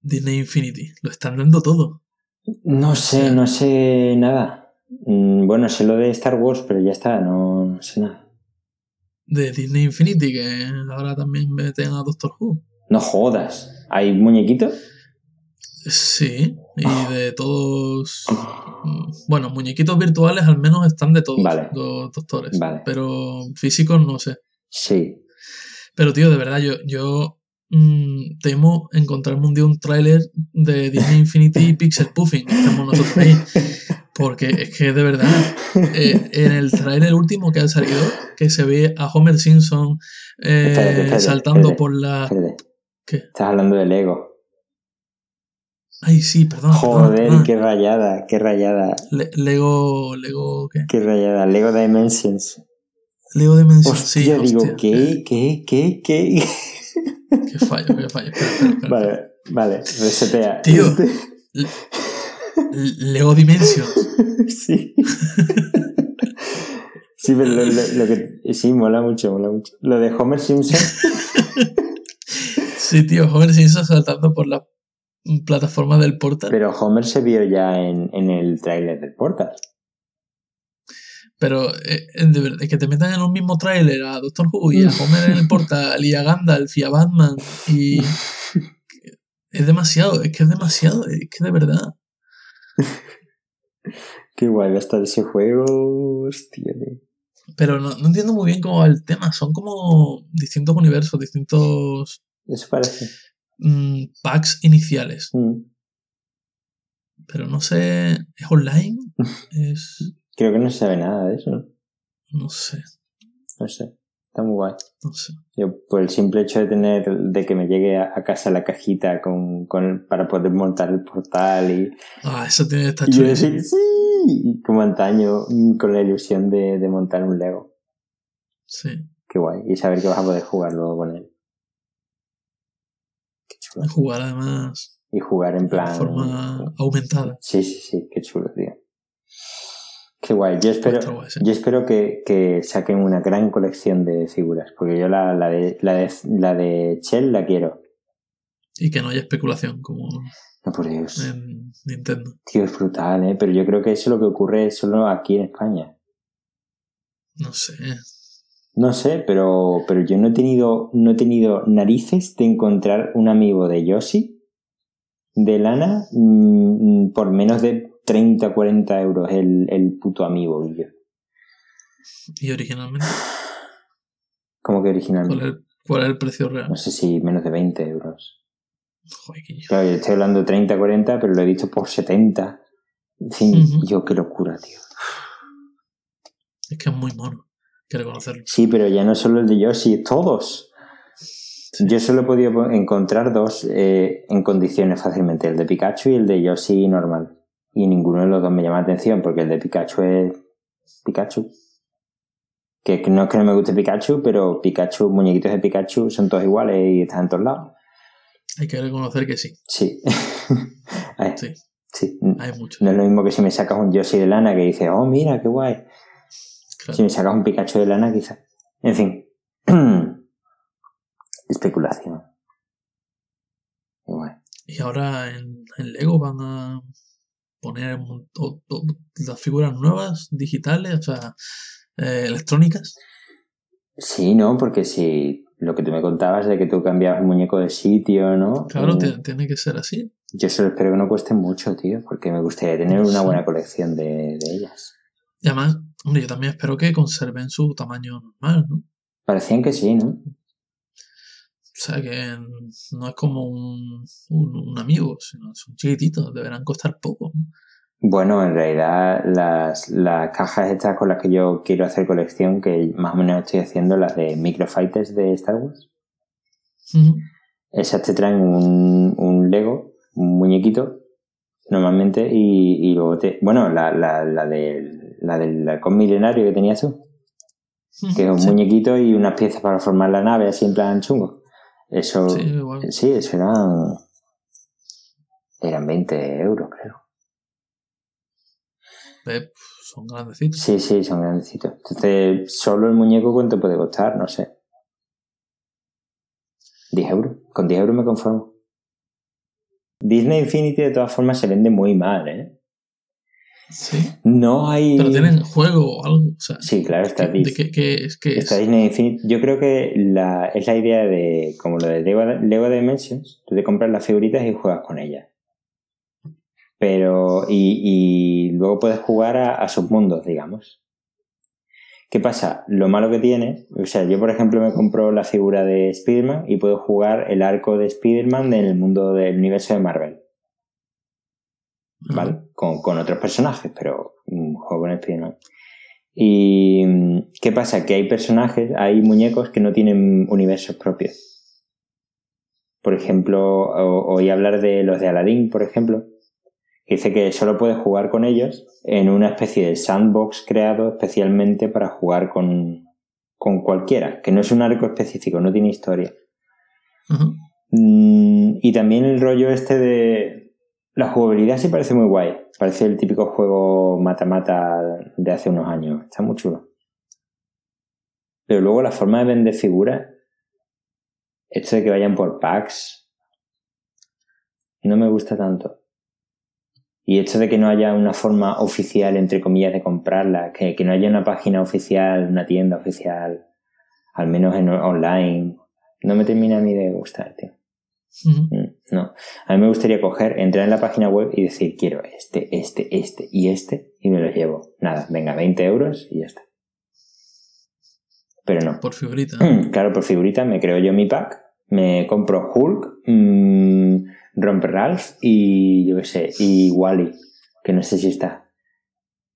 [SPEAKER 2] Disney Infinity, lo están dando todo.
[SPEAKER 1] No sé, no sé nada. Mm, Bueno, sé lo de Star Wars, pero ya está, no, no sé nada.
[SPEAKER 2] De Disney Infinity, que ahora también meten a Doctor Who.
[SPEAKER 1] No jodas. ¿Hay muñequitos?
[SPEAKER 2] Sí, y de todos. mm, Bueno, muñequitos virtuales al menos están de todos
[SPEAKER 1] Vale.
[SPEAKER 2] los doctores.
[SPEAKER 1] Vale.
[SPEAKER 2] Pero físicos no sé.
[SPEAKER 1] Sí.
[SPEAKER 2] Pero tío, de verdad, yo, yo mm, temo encontrarme un día un tráiler de Disney Infinity Pixel Puffing. que Estamos nosotros ahí. Porque es que de verdad, eh, en el tráiler último que ha salido, que se ve a Homer Simpson eh,
[SPEAKER 1] Espérate, espérate,
[SPEAKER 2] saltando
[SPEAKER 1] espérate.
[SPEAKER 2] por la. ¿Qué?
[SPEAKER 1] Estás hablando de Lego.
[SPEAKER 2] Ay, sí, perdón.
[SPEAKER 1] Joder,
[SPEAKER 2] perdón.
[SPEAKER 1] qué rayada, qué rayada,
[SPEAKER 2] Le- Lego. Lego. ¿Qué?
[SPEAKER 1] qué rayada. Lego Dimensions.
[SPEAKER 2] Lego Dimension.
[SPEAKER 1] Hostia,
[SPEAKER 2] sí,
[SPEAKER 1] digo,
[SPEAKER 2] hostia.
[SPEAKER 1] ¿qué? ¿Qué? ¿Qué? ¿Qué?
[SPEAKER 2] Qué fallo, qué fallo. Espera, espera, espera.
[SPEAKER 1] Vale, vale, resetea.
[SPEAKER 2] Tío. Le- Lego Dimension. *laughs*
[SPEAKER 1] sí. Sí, pero lo, lo- lo que. Sí, mola mucho, mola mucho. Lo de Homer Simpson. *laughs*
[SPEAKER 2] Sí, tío, Homer Simpson saltando por la plataforma del portal.
[SPEAKER 1] Pero Homer se vio ya en, en el tráiler del Portal.
[SPEAKER 2] Pero eh, eh, de verdad, que te metan en un mismo tráiler a Doctor Who y a Homer en el portal y a Gandalf y a Batman y *laughs* es demasiado, es que es demasiado, es que de verdad. *laughs*
[SPEAKER 1] Qué guay va a estar ese juego. Hostia.
[SPEAKER 2] Pero no, no entiendo muy bien cómo va el tema. Son como distintos universos, distintos
[SPEAKER 1] Eso parece.
[SPEAKER 2] Mm, packs iniciales.
[SPEAKER 1] Mm.
[SPEAKER 2] Pero no sé, ¿es online? *laughs* Es,
[SPEAKER 1] Creo que no se sabe nada de eso. ¿no?
[SPEAKER 2] sé,
[SPEAKER 1] No sé. Está muy guay.
[SPEAKER 2] no sé.
[SPEAKER 1] Yo, por el simple hecho de tener, de que me llegue a, a casa la cajita con, con, para poder montar el portal y,
[SPEAKER 2] Ah, eso tiene que estar
[SPEAKER 1] sí, y como antaño, mm, con la ilusión de, de montar un Lego.
[SPEAKER 2] Sí.
[SPEAKER 1] Qué guay. Y saber que vas a poder jugar luego con él.
[SPEAKER 2] Jugar además
[SPEAKER 1] Y jugar en
[SPEAKER 2] de
[SPEAKER 1] plan.
[SPEAKER 2] forma aumentada.
[SPEAKER 1] Sí, sí, sí, qué chulo, tío. Qué guay. Yo espero,
[SPEAKER 2] Está guay, sí.
[SPEAKER 1] yo espero que, que saquen una gran colección de figuras. Porque yo la, la, de, la, de, la de Shell la quiero.
[SPEAKER 2] Y que no haya especulación como
[SPEAKER 1] No, por Dios.
[SPEAKER 2] en Nintendo.
[SPEAKER 1] Tío, es brutal, ¿eh? Pero yo creo que eso es lo que ocurre solo aquí en España.
[SPEAKER 2] No sé.
[SPEAKER 1] No sé, pero, pero yo no he tenido, no he tenido narices de encontrar un amigo de Yoshi, de lana, mm, por menos de 30 o 40 euros el, el puto amigo. y yo.
[SPEAKER 2] Y originalmente, *sighs*
[SPEAKER 1] Como que
[SPEAKER 2] ¿cuál
[SPEAKER 1] originalmente.
[SPEAKER 2] es, cuál es el precio real?
[SPEAKER 1] No sé si menos de 20 euros.
[SPEAKER 2] Joder, que yo-
[SPEAKER 1] Claro, yo estoy hablando de 30, 40, pero lo he visto por 70. En fin, yo qué locura, tío.
[SPEAKER 2] Es que es muy mono. Que reconocerlo.
[SPEAKER 1] Sí, pero ya no solo el de Yoshi, todos. Yo solo he podido po- encontrar dos eh, en condiciones fácilmente, el de Pikachu y el de Yoshi normal. Y ninguno de los dos me llama la atención, porque el de Pikachu es Pikachu. Que, no es que no me guste Pikachu, pero Pikachu, muñequitos de Pikachu son todos iguales y están en todos lados.
[SPEAKER 2] Hay que reconocer que sí.
[SPEAKER 1] Sí. *laughs* Ay,
[SPEAKER 2] Sí,
[SPEAKER 1] sí.
[SPEAKER 2] hay muchos.
[SPEAKER 1] No es lo mismo que si me sacas un Yoshi de lana que dices, oh, mira, qué guay. Si me sacas un Pikachu de lana, quizás. En fin. *clears throat* Especulación.
[SPEAKER 2] Y ahora en, en Lego van a poner un las figuras nuevas, digitales, o sea, eh, electrónicas.
[SPEAKER 1] Sí, ¿no? Porque si lo que tú me contabas de que tú cambiabas el muñeco de sitio, ¿no?
[SPEAKER 2] Claro,
[SPEAKER 1] Eh,
[SPEAKER 2] tiene, que ser así.
[SPEAKER 1] Yo solo espero que no cueste mucho, tío, porque me gustaría tener una buena colección de, de ellas.
[SPEAKER 2] Y además, hombre, yo también espero que conserven su tamaño normal, ¿no?
[SPEAKER 1] Parecían que sí, ¿no?
[SPEAKER 2] O sea, que no es como un, un, un amigo, sino son chiquititos, deberán costar poco. ¿no?
[SPEAKER 1] Bueno, en realidad las, las cajas estas con las que yo quiero hacer colección, que más o menos estoy haciendo, las de Microfighters de Star Wars, esas te traen un, un Lego, un muñequito, normalmente, y, y luego te... Bueno, la, la, la, del, la del halcón milenario que tenías tú, que es un
[SPEAKER 2] Sí,
[SPEAKER 1] muñequito y unas piezas para formar la nave, así en plan chungo. Eso...
[SPEAKER 2] sí, igual.
[SPEAKER 1] Sí, eso eran... Eran 20 euros, creo.
[SPEAKER 2] Ve, son grandecitos.
[SPEAKER 1] Sí, sí, son grandecitos. Entonces, solo el muñeco, ¿cuánto puede costar? No sé. 10 euros. Con 10 euros me conformo. Disney Infinity, de todas formas, se vende muy mal, ¿eh?
[SPEAKER 2] Sí.
[SPEAKER 1] No hay.
[SPEAKER 2] Pero tienen juego o algo. O sea,
[SPEAKER 1] Sí, claro, está
[SPEAKER 2] ¿qué- ¿De
[SPEAKER 1] Disney.
[SPEAKER 2] qué, qué es? ¿Qué es?
[SPEAKER 1] Está Disney Infinity. Yo creo que la, es la idea de, como lo de Lego, Lego Dimensions, tú te compras las figuritas y juegas con ellas. Pero, y, y luego puedes jugar a, a submundos, digamos. ¿Qué pasa? Lo malo que tiene, o sea, yo por ejemplo me compro la figura de Spider-Man y puedo jugar el arco de Spider-Man en el mundo del universo de Marvel. ¿Vale? Con, con otros personajes, pero un juego con Spider-Man. ¿Y qué pasa? Que hay personajes, hay muñecos que no tienen universos propios. Por ejemplo, o- oí hablar de los de Aladdin, por ejemplo, que dice que solo puedes jugar con ellos en una especie de sandbox creado especialmente para jugar con, con cualquiera, que no es un arco específico, no tiene historia. Mm, y también el rollo este de... La jugabilidad sí parece muy guay. Parece el típico juego mata-mata de hace unos años. Está muy chulo. Pero luego la forma de vender figuras, esto de que vayan por packs, no me gusta tanto. Y esto de que no haya una forma oficial, entre comillas, de comprarla, que, que no haya una página oficial, una tienda oficial, al menos en online, no me termina a mí de gustar, tío. Mm, No. A mí me gustaría coger, entrar en la página web y decir, quiero este, este, este y este, y me los llevo. Nada, venga, 20 euros y ya está. Pero no.
[SPEAKER 2] Por figurita. *clears throat*
[SPEAKER 1] Claro, por figurita me creo yo mi pack, me compro Hulk, mmm, Romper Ralph y yo qué sé, y Wally, que no sé si está.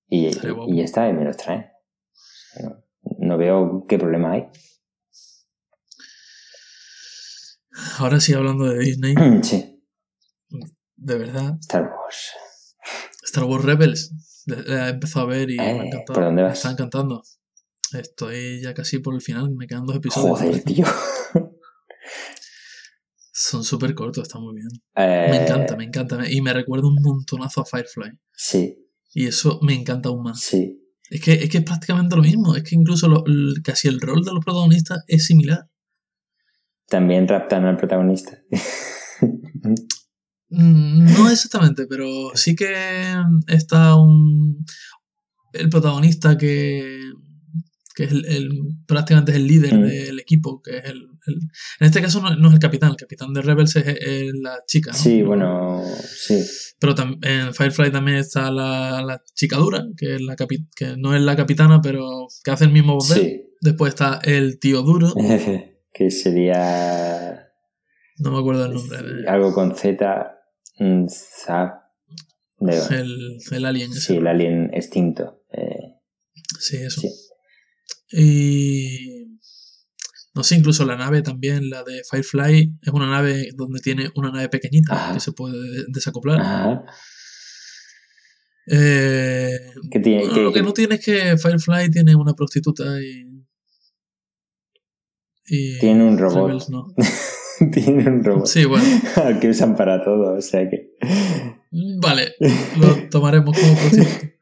[SPEAKER 1] Y, y ya está, y me los traen. No, no veo qué problema hay.
[SPEAKER 2] Ahora sí, hablando de Disney,
[SPEAKER 1] Sí,
[SPEAKER 2] de verdad,
[SPEAKER 1] Star Wars.
[SPEAKER 2] Star Wars Rebels la he empezado a ver y me
[SPEAKER 1] Eh,
[SPEAKER 2] ha encantado.
[SPEAKER 1] ¿por dónde
[SPEAKER 2] Me
[SPEAKER 1] vas?
[SPEAKER 2] está encantando. Estoy ya casi por el final, me quedan dos episodios.
[SPEAKER 1] Joder, tío. *laughs*
[SPEAKER 2] Son súper cortos, está muy bien.
[SPEAKER 1] Eh,
[SPEAKER 2] Me encanta, me encanta. me- Y me recuerda un montonazo a Firefly.
[SPEAKER 1] Sí,
[SPEAKER 2] Y eso me encanta aún más.
[SPEAKER 1] sí.
[SPEAKER 2] Es que, es que es prácticamente lo mismo. Es que incluso lo- casi el rol de los protagonistas es similar.
[SPEAKER 1] También raptan al protagonista.
[SPEAKER 2] Mm, No exactamente, pero sí que está un. El protagonista que. que es el, el- prácticamente es el líder
[SPEAKER 1] Mm.
[SPEAKER 2] del equipo, que es el, el- En este caso no, no es el capitán, el capitán de Rebels es, es la chica. ¿no?
[SPEAKER 1] Sí,
[SPEAKER 2] Pero-
[SPEAKER 1] bueno, sí.
[SPEAKER 2] Pero en Firefly también está la, la chica dura, que, es la capi- que no es la capitana, pero que hace el mismo papel.
[SPEAKER 1] Sí.
[SPEAKER 2] Después está el tío duro, *laughs*
[SPEAKER 1] que sería
[SPEAKER 2] no me acuerdo el nombre. de-
[SPEAKER 1] algo con Z. Zap.
[SPEAKER 2] el, el alien. ese.
[SPEAKER 1] Sí, el alien extinto. Eh,
[SPEAKER 2] Sí, eso.
[SPEAKER 1] Sí.
[SPEAKER 2] Y. No sé, incluso la nave también, la de Firefly, es una nave donde tiene una nave pequeñita
[SPEAKER 1] Ajá.
[SPEAKER 2] que se puede de- desacoplar.
[SPEAKER 1] ajá.
[SPEAKER 2] Eh,
[SPEAKER 1] Que tiene,
[SPEAKER 2] bueno, lo que
[SPEAKER 1] que-
[SPEAKER 2] no tiene es que Firefly tiene una prostituta y. y
[SPEAKER 1] Tiene un robot.
[SPEAKER 2] Rebels no. *laughs*
[SPEAKER 1] tiene un robot
[SPEAKER 2] Sí, bueno. *laughs*
[SPEAKER 1] que usan para todo. O sea que.
[SPEAKER 2] Vale, lo tomaremos como prostituta. *laughs*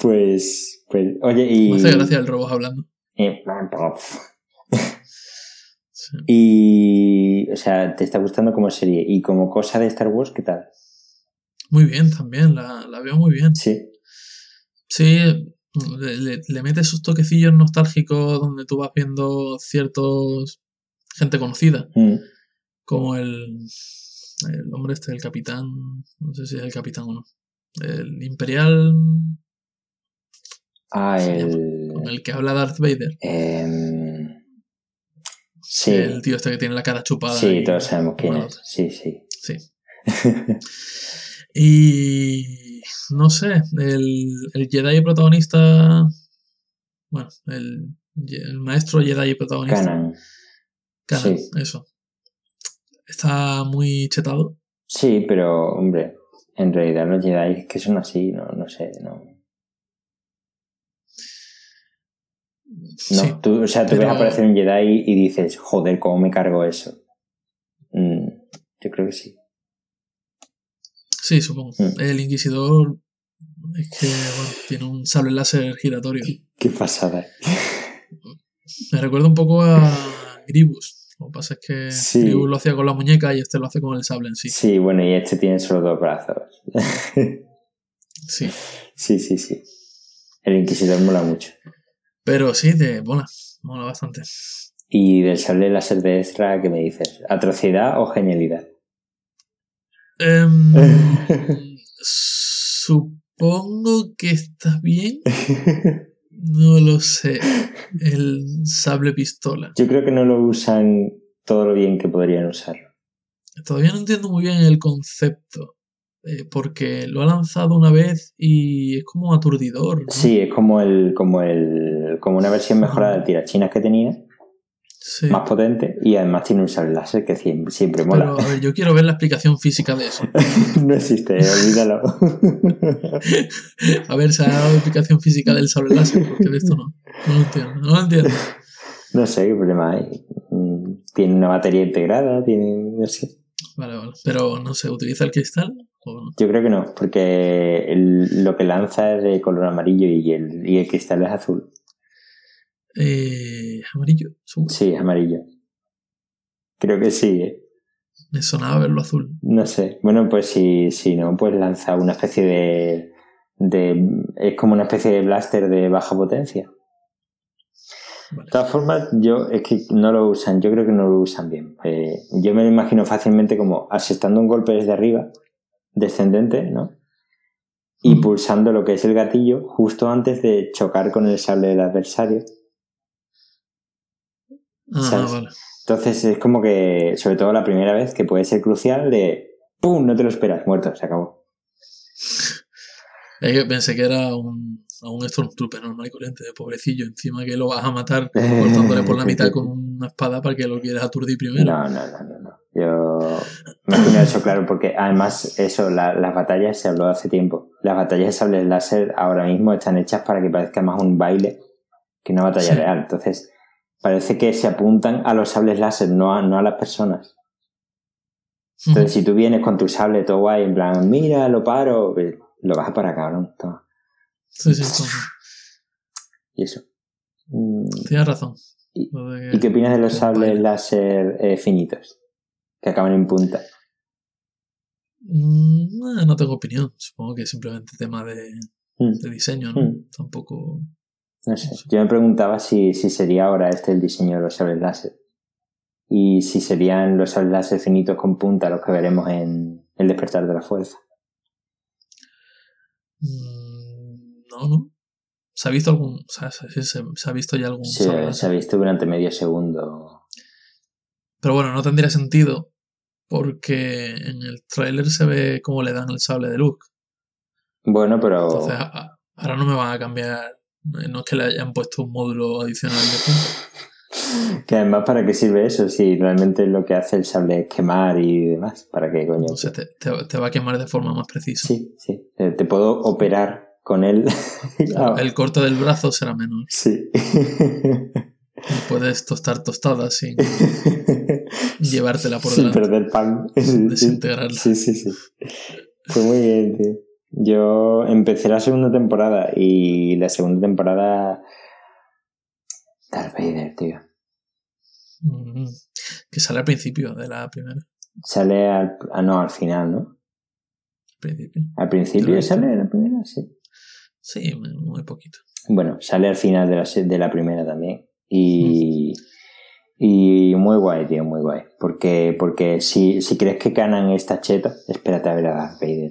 [SPEAKER 1] Pues. pues oye, y.
[SPEAKER 2] Me hace gracia el robot hablando.
[SPEAKER 1] y-
[SPEAKER 2] Sí.
[SPEAKER 1] Y, o sea, ¿te está gustando como serie? Y como cosa de Star Wars, ¿qué tal?
[SPEAKER 2] Muy bien también, la, la veo muy bien.
[SPEAKER 1] Sí.
[SPEAKER 2] Sí, le, le, le mete sus toquecillos nostálgicos donde tú vas viendo ciertos gente conocida,
[SPEAKER 1] Mm.
[SPEAKER 2] como el, el hombre este, el capitán, no sé si es el capitán o no, el imperial
[SPEAKER 1] Ah, el.
[SPEAKER 2] con el que habla Darth Vader,
[SPEAKER 1] em, sí.
[SPEAKER 2] el tío este que tiene la cara chupada.
[SPEAKER 1] Sí,
[SPEAKER 2] y-
[SPEAKER 1] todos sabemos quién es. Sí, sí.
[SPEAKER 2] Sí. *laughs* Y no sé, el, el Jedi protagonista, bueno, el, el maestro Jedi protagonista. Canon,
[SPEAKER 1] Sí.
[SPEAKER 2] eso. Está muy chetado.
[SPEAKER 1] Sí, pero, hombre, en realidad los Jedi que son así, no, no sé, no. No,
[SPEAKER 2] Sí.
[SPEAKER 1] tú, o sea, tú
[SPEAKER 2] pero-
[SPEAKER 1] ves aparecer un Jedi y dices, joder, ¿cómo me cargo eso? Mm, yo creo que sí.
[SPEAKER 2] Sí, supongo.
[SPEAKER 1] Mm.
[SPEAKER 2] El Inquisidor es que, bueno, tiene un sable láser giratorio.
[SPEAKER 1] Qué pasada.
[SPEAKER 2] Me recuerda un poco a Gribus. Lo que pasa es que
[SPEAKER 1] Sí.
[SPEAKER 2] Gribus lo hacía con la muñeca y este lo hace con el sable en sí.
[SPEAKER 1] Sí, bueno, y este tiene solo dos brazos. *laughs*
[SPEAKER 2] Sí.
[SPEAKER 1] sí, sí, sí. El Inquisidor mola mucho.
[SPEAKER 2] Pero sí, te mola. Mola bastante.
[SPEAKER 1] Y del sable láser de Ezra, ¿qué me dices? ¿Atrocidad o genialidad?
[SPEAKER 2] Em, *laughs* Supongo que está bien. No lo sé. El sable pistola.
[SPEAKER 1] Yo creo que no lo usan todo lo bien que podrían usarlo.
[SPEAKER 2] Todavía no entiendo muy bien el concepto. eh, porque lo ha lanzado una vez y es como aturdidor. ¿no?
[SPEAKER 1] Sí, es como el, como el, como una versión mejorada del tirachinas que tenía,
[SPEAKER 2] Sí.
[SPEAKER 1] más potente, y además tiene un sable láser que siempre, siempre mola.
[SPEAKER 2] Pero a ver, yo quiero ver la explicación física de eso. *laughs*
[SPEAKER 1] no existe, olvídalo. *laughs*
[SPEAKER 2] A ver, se ha dado explicación física del sable láser, porque de esto no. No lo entiendo. No lo entiendo.
[SPEAKER 1] no sé qué problema hay. Mm, Tiene una batería integrada, tiene, no sé.
[SPEAKER 2] Vale, vale. Pero no sé, ¿utiliza el cristal? no?
[SPEAKER 1] Yo creo que no, porque el- lo que lanza es de color amarillo y el, y el cristal es azul.
[SPEAKER 2] Eh, amarillo. seguro.
[SPEAKER 1] Sí, amarillo. Creo que sí, ¿eh?
[SPEAKER 2] Me sonaba verlo azul.
[SPEAKER 1] No sé. Bueno, pues si, si no, pues lanza una especie de, de. Es como una especie de blaster de baja potencia.
[SPEAKER 2] Vale.
[SPEAKER 1] De todas formas, yo es que no lo usan, yo creo que no lo usan bien. Eh, yo me lo imagino fácilmente como asestando un golpe desde arriba, descendente, ¿no? Y pulsando lo que es el gatillo justo antes de chocar con el sable del adversario.
[SPEAKER 2] Ah,
[SPEAKER 1] ¿sabes?
[SPEAKER 2] vale.
[SPEAKER 1] Entonces es como que, sobre todo la primera vez, que puede ser crucial de ¡pum! No te lo esperas, muerto, se acabó.
[SPEAKER 2] Es que pensé que era un, un Stormtrooper normal y corriente, de pobrecillo. Encima que lo vas a matar *laughs* cortándole por la mitad *laughs* con una espada para que lo quieras aturdir primero.
[SPEAKER 1] No, no, no, no, no. Yo me imagino eso claro, porque además eso, la- las batallas se habló hace tiempo. Las batallas de sables láser ahora mismo están hechas para que parezca más un baile que una batalla
[SPEAKER 2] Sí.
[SPEAKER 1] real. Entonces, parece que se apuntan a los sables láser, no a, no a las personas. Entonces, si tú vienes con tu sable todo guay, en plan, mira, lo paro, pues, lo vas a parar, cabrón. Toma.
[SPEAKER 2] Sí, sí, entonces,
[SPEAKER 1] Y eso. Mm,
[SPEAKER 2] tienes razón.
[SPEAKER 1] ¿Y-
[SPEAKER 2] Lo de que-
[SPEAKER 1] ¿Y qué opinas de los sables láser eh, finitos? Que acaban en punta.
[SPEAKER 2] Mm, eh, no tengo opinión. Supongo que es simplemente tema de,
[SPEAKER 1] Mm,
[SPEAKER 2] de diseño, ¿no?
[SPEAKER 1] Mm.
[SPEAKER 2] Tampoco.
[SPEAKER 1] No sé. Yo me preguntaba si, si sería ahora este el diseño de los sables láser. Y si serían los sables láser finitos con punta los que veremos en El despertar de la fuerza.
[SPEAKER 2] Mm, no, no. ¿Se ha visto algún. O sea, se, se- se ha visto ya algún
[SPEAKER 1] Sí, se ha visto durante medio segundo.
[SPEAKER 2] Pero bueno, no tendría sentido. Porque en el tráiler se ve cómo le dan el sable de Luke.
[SPEAKER 1] Bueno, pero
[SPEAKER 2] Entonces, ahora no me van a cambiar. No es que le hayan puesto un módulo adicional de punta. *laughs*
[SPEAKER 1] que además para qué sirve eso si realmente lo que hace el sable es quemar y demás. ¿Para qué coño?
[SPEAKER 2] O sea, te, te- te va a quemar de forma más precisa.
[SPEAKER 1] Sí, sí. Eh, Te puedo operar con él. *laughs*
[SPEAKER 2] El corte del brazo será menor.
[SPEAKER 1] Sí.
[SPEAKER 2] Y *laughs* puedes tostar tostadas sin llevártela por
[SPEAKER 1] Sin
[SPEAKER 2] delante.
[SPEAKER 1] perder pan.
[SPEAKER 2] Desintegrarla.
[SPEAKER 1] Sí, sí, sí. Fue muy bien, tío. Yo empecé la segunda temporada y la segunda temporada. Darth Vader, tío.
[SPEAKER 2] Mm, Que sale al principio de la primera.
[SPEAKER 1] Sale al. Ah, no, al final, ¿no?
[SPEAKER 2] Principio.
[SPEAKER 1] Al principio
[SPEAKER 2] Creo que
[SPEAKER 1] sale la primera, sí.
[SPEAKER 2] Sí, muy poquito.
[SPEAKER 1] Bueno, sale al final de la, de la primera también. Y. Y muy guay, tío, muy guay. Porque, porque si, si crees que Canan está cheto, espérate a ver a Darth Vader.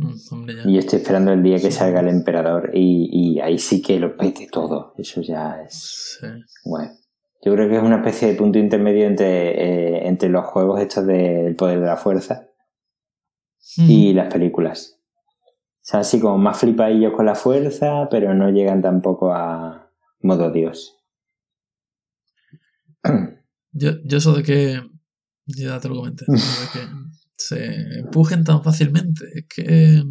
[SPEAKER 2] Mm, hombre.
[SPEAKER 1] Y yo estoy esperando el día que
[SPEAKER 2] Sí.
[SPEAKER 1] salga el emperador y, y ahí sí que lo pete todo. Eso ya es
[SPEAKER 2] Sí.
[SPEAKER 1] guay. Yo creo que es una especie de punto intermedio entre, eh, entre los juegos estos del poder de la fuerza y
[SPEAKER 2] Mm,
[SPEAKER 1] las películas. O sea, así como más flipadillos con la fuerza, pero no llegan tampoco a modo Dios.
[SPEAKER 2] Yo, yo eso de que. Ya te lo comenté. *laughs* eso de que se empujen tan fácilmente. Es que.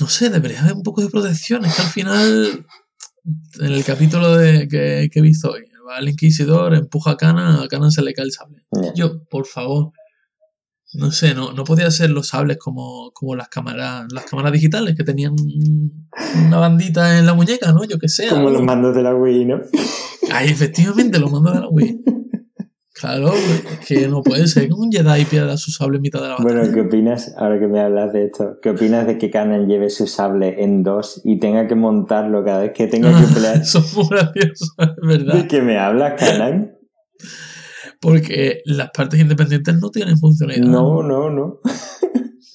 [SPEAKER 2] No sé, debería haber un poco de protección. Es que al final. En el capítulo de, que, que he visto hoy, va el inquisidor, empuja a Cana, a Cana se le cae el sable. Yo, por favor. No sé, no, no podía ser los sables como, como las cámaras, las cámaras digitales que tenían una bandita en la muñeca, ¿no? Yo que sé.
[SPEAKER 1] Como los mandos de la Wii, ¿no?
[SPEAKER 2] Ay, efectivamente, lo mando de la Wii. *laughs* Claro, es que no puede ser que un Jedi pierda su sable en mitad de la batalla.
[SPEAKER 1] Bueno, ¿qué opinas, ahora que me hablas de esto, qué opinas de que Canon lleve su sable en dos y tenga que montarlo cada vez que tenga que pelear? *laughs*
[SPEAKER 2] Eso es muy gracioso, es
[SPEAKER 1] ¿De
[SPEAKER 2] verdad.
[SPEAKER 1] qué me hablas, Canon?
[SPEAKER 2] Porque las partes independientes no tienen funcionalidad.
[SPEAKER 1] No, no, no.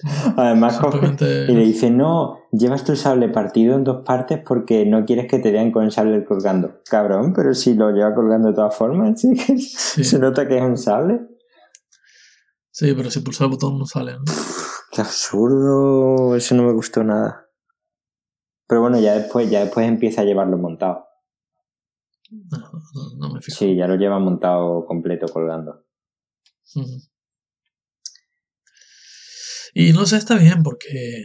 [SPEAKER 1] *laughs* Además,
[SPEAKER 2] Simplemente-
[SPEAKER 1] y le dice, no, llevas tu sable partido en dos partes porque no quieres que te vean con el sable colgando. Cabrón, pero si lo lleva colgando de todas formas, *laughs* sí
[SPEAKER 2] Sí.
[SPEAKER 1] se nota que es un sable.
[SPEAKER 2] Sí, pero si pulsar el botón no sale, ¿no?
[SPEAKER 1] Qué absurdo, eso no me gustó nada. Pero bueno, ya después, ya después empieza a llevarlo montado.
[SPEAKER 2] No, no- no me fijo.
[SPEAKER 1] Sí, ya lo lleva montado completo colgando.
[SPEAKER 2] Ujú. Y no sé, está bien porque.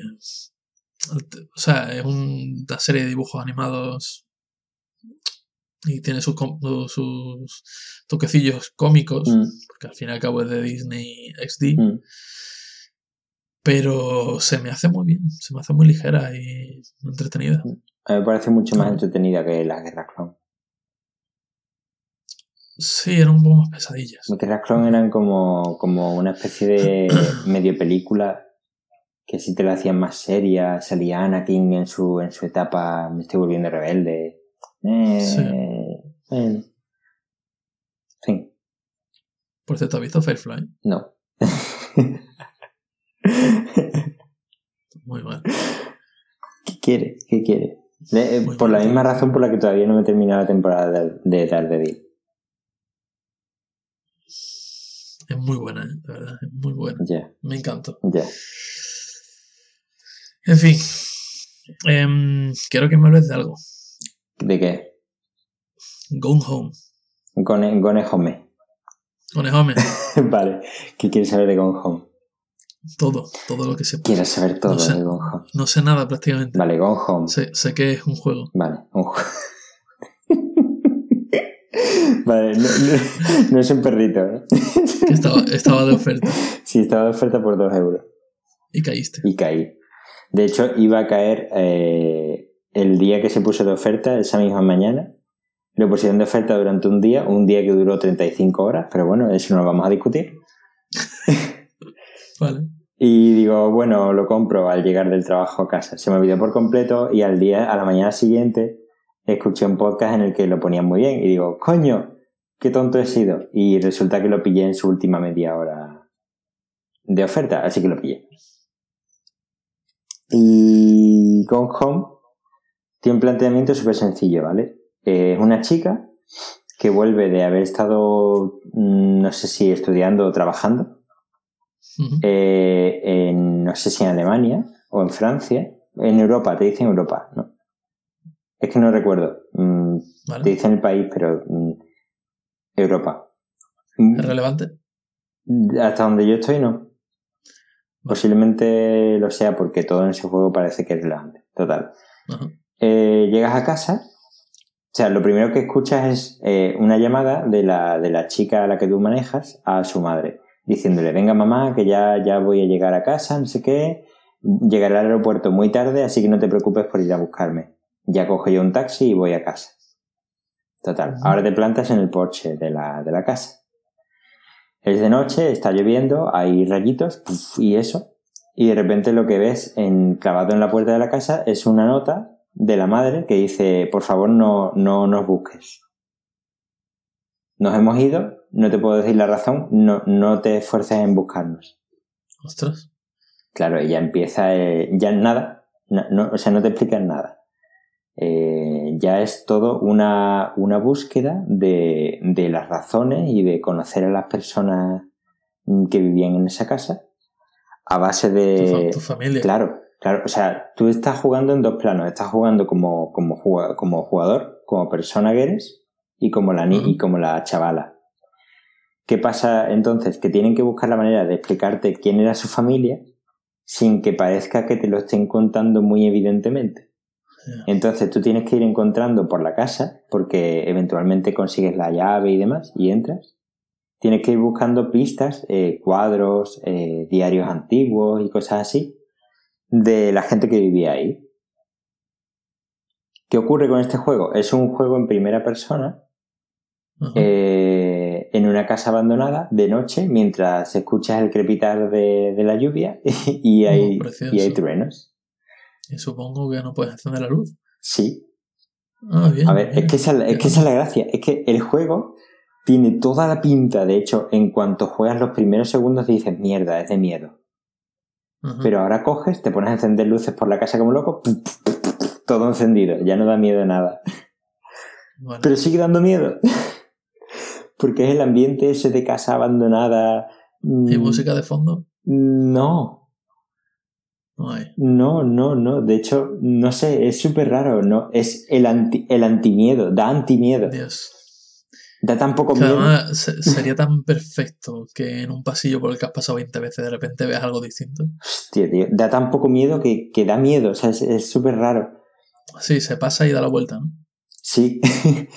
[SPEAKER 2] O sea, es un- una serie de dibujos animados y tiene sus, sus toquecillos cómicos,
[SPEAKER 1] Mm,
[SPEAKER 2] porque al fin y al cabo es de Disney XD,
[SPEAKER 1] mm.
[SPEAKER 2] pero se me hace muy bien, se me hace muy ligera y entretenida.
[SPEAKER 1] A mí me parece mucho más
[SPEAKER 2] Ah.
[SPEAKER 1] entretenida que las guerras clon.
[SPEAKER 2] Sí, eran un poco más pesadillas.
[SPEAKER 1] Las guerras clon eran como, como una especie de *clears throat* medio película que si te la hacían más seria, salía Anakin en su, en su etapa, me estoy volviendo rebelde. Eh,
[SPEAKER 2] Sí.
[SPEAKER 1] eh. Sí,
[SPEAKER 2] Por cierto, ¿has visto Firefly?
[SPEAKER 1] no. *laughs*
[SPEAKER 2] Muy mal.
[SPEAKER 1] ¿Qué quiere? ¿Qué quiere? Eh, por la misma razón por la que todavía no me he terminado la temporada de, de Daredevil.
[SPEAKER 2] Es muy buena, ¿eh? de verdad, es muy buena. Me encantó.
[SPEAKER 1] ya.
[SPEAKER 2] En fin, em, quiero que me hables de algo.
[SPEAKER 1] ¿De qué?
[SPEAKER 2] Gone Home.
[SPEAKER 1] Gone, Gone Home.
[SPEAKER 2] Gone Home. *laughs*
[SPEAKER 1] vale. ¿Qué quieres saber de Gone Home?
[SPEAKER 2] Todo, todo lo que sepa.
[SPEAKER 1] Quiero saber todo
[SPEAKER 2] No sé.
[SPEAKER 1] de Gone Home.
[SPEAKER 2] No sé nada prácticamente.
[SPEAKER 1] Vale, Gone Home.
[SPEAKER 2] Sé, sé que es un juego.
[SPEAKER 1] Vale, un juego. *laughs* vale, no, no- no es un perrito, ¿eh?
[SPEAKER 2] Estaba, estaba de oferta
[SPEAKER 1] sí, estaba de oferta por 2 euros.
[SPEAKER 2] y caíste.
[SPEAKER 1] Y caí. De hecho, iba a caer eh, el día que se puso de oferta, esa misma mañana. Lo pusieron de oferta durante un día, un día que duró 35 horas, pero bueno, eso no lo vamos a discutir. *laughs*
[SPEAKER 2] Vale.
[SPEAKER 1] Y digo, bueno, lo compro al llegar del trabajo a casa. Se me olvidó por completo y al día, a la mañana siguiente, escuché un podcast en el que lo ponían muy bien y digo, coño, qué tonto he sido. Y resulta que lo pillé en su última media hora de oferta, así que lo pillé. Y Gone Home tiene un planteamiento súper sencillo, ¿vale? Eh, Es una chica que vuelve de haber estado, mm, no sé si estudiando o trabajando, eh, en, no sé si en Alemania o en Francia, en Europa, te dicen Europa, ¿no? Es que no recuerdo, mm, te
[SPEAKER 2] Vale.
[SPEAKER 1] dicen el país, pero mm, Europa. Mm,
[SPEAKER 2] ¿Es relevante?
[SPEAKER 1] Hasta donde yo estoy, no. Posiblemente lo sea porque todo en ese juego parece que es relevante. Total.
[SPEAKER 2] Ajá.
[SPEAKER 1] Eh, llegas a casa, o sea, lo primero que escuchas es eh, una llamada de la, de la chica a la que tú manejas a su madre, diciéndole, venga mamá, que ya, ya voy a llegar a casa, no sé qué, llegaré al aeropuerto muy tarde, así que no te preocupes por ir a buscarme. Ya cojo yo un taxi y voy a casa. Total, ahora te plantas en el porche de la, de la casa. Es de noche, está lloviendo, hay rayitos y eso. Y de repente lo que ves en, clavado en la puerta de la casa es una nota de la madre que dice, por favor no, no nos busques. Nos hemos ido, no te puedo decir la razón, no, no te esfuerces en buscarnos.
[SPEAKER 2] Ostras.
[SPEAKER 1] Claro, ella empieza, eh, ya nada, no, no- o sea, no te explican nada. Eh, ya es todo una, una búsqueda de, de las razones y de conocer a las personas que vivían en esa casa a base de...
[SPEAKER 2] tu familia.
[SPEAKER 1] Claro, claro, o sea, tú estás jugando en dos planos, estás jugando como, como, como jugador, como persona que eres y como la, ni- y como la chavala. ¿Qué pasa entonces? Que tienen que buscar la manera de explicarte quién era su familia sin que parezca que te lo estén contando muy evidentemente. Entonces tú tienes que ir encontrando por la casa, porque eventualmente consigues la llave y demás, y entras. Tienes que ir buscando pistas, eh, cuadros, eh, diarios antiguos y cosas así, de la gente que vivía ahí. ¿Qué ocurre con este juego? Es un juego en primera persona, eh, en una casa abandonada, de noche, mientras escuchas el crepitar de, de la lluvia *laughs* y hay,
[SPEAKER 2] Oh,
[SPEAKER 1] y hay truenos.
[SPEAKER 2] Y supongo que no puedes encender la luz.
[SPEAKER 1] Sí,
[SPEAKER 2] Ah, bien.
[SPEAKER 1] A ver, es que, esa, es que esa es la gracia. Es que el juego Tiene toda la pinta, de hecho, en cuanto juegas los primeros segundos dices, mierda, es de miedo. Pero ahora coges, te pones a encender luces por la casa como loco, todo encendido, ya no da miedo nada. Pero sigue dando miedo. *laughs* Porque es el ambiente ese de casa abandonada.
[SPEAKER 2] ¿Y
[SPEAKER 1] Mm,
[SPEAKER 2] música de fondo?
[SPEAKER 1] No,
[SPEAKER 2] No hay.
[SPEAKER 1] no, no, no. De hecho, no sé, es súper raro, ¿no? Es el, anti, el antimiedo, da antimiedo.
[SPEAKER 2] Dios.
[SPEAKER 1] Da tan poco miedo.
[SPEAKER 2] además se- sería tan perfecto que en un pasillo por el que has pasado 20 veces de repente veas algo distinto.
[SPEAKER 1] Hostia, tío, da tan poco miedo que, que da miedo. O sea, es- es súper raro.
[SPEAKER 2] Sí, se pasa y da la vuelta, ¿no?
[SPEAKER 1] Sí. *laughs*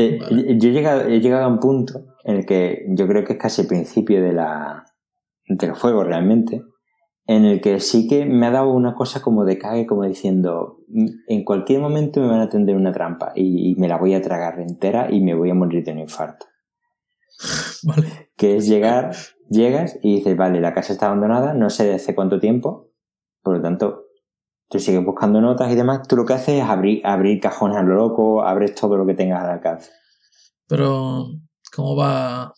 [SPEAKER 1] Eh,
[SPEAKER 2] Vale.
[SPEAKER 1] Yo he llegado, he llegado a un punto en el que yo creo que es casi el principio de la, del juego realmente, en el que sí que me ha dado una cosa como de cague, como diciendo, "Mm, en cualquier momento me van a tender una trampa y, y me la voy a tragar entera y me voy a morir de un infarto. *laughs*
[SPEAKER 2] Vale.
[SPEAKER 1] Que es llegar, llegas y dices, vale, la casa está abandonada, no sé de hace cuánto tiempo, por lo tanto, tú sigues buscando notas y demás, tú lo que haces es abrir, abrir cajones a lo loco, abres todo lo que tengas al alcance.
[SPEAKER 2] Pero, ¿cómo va?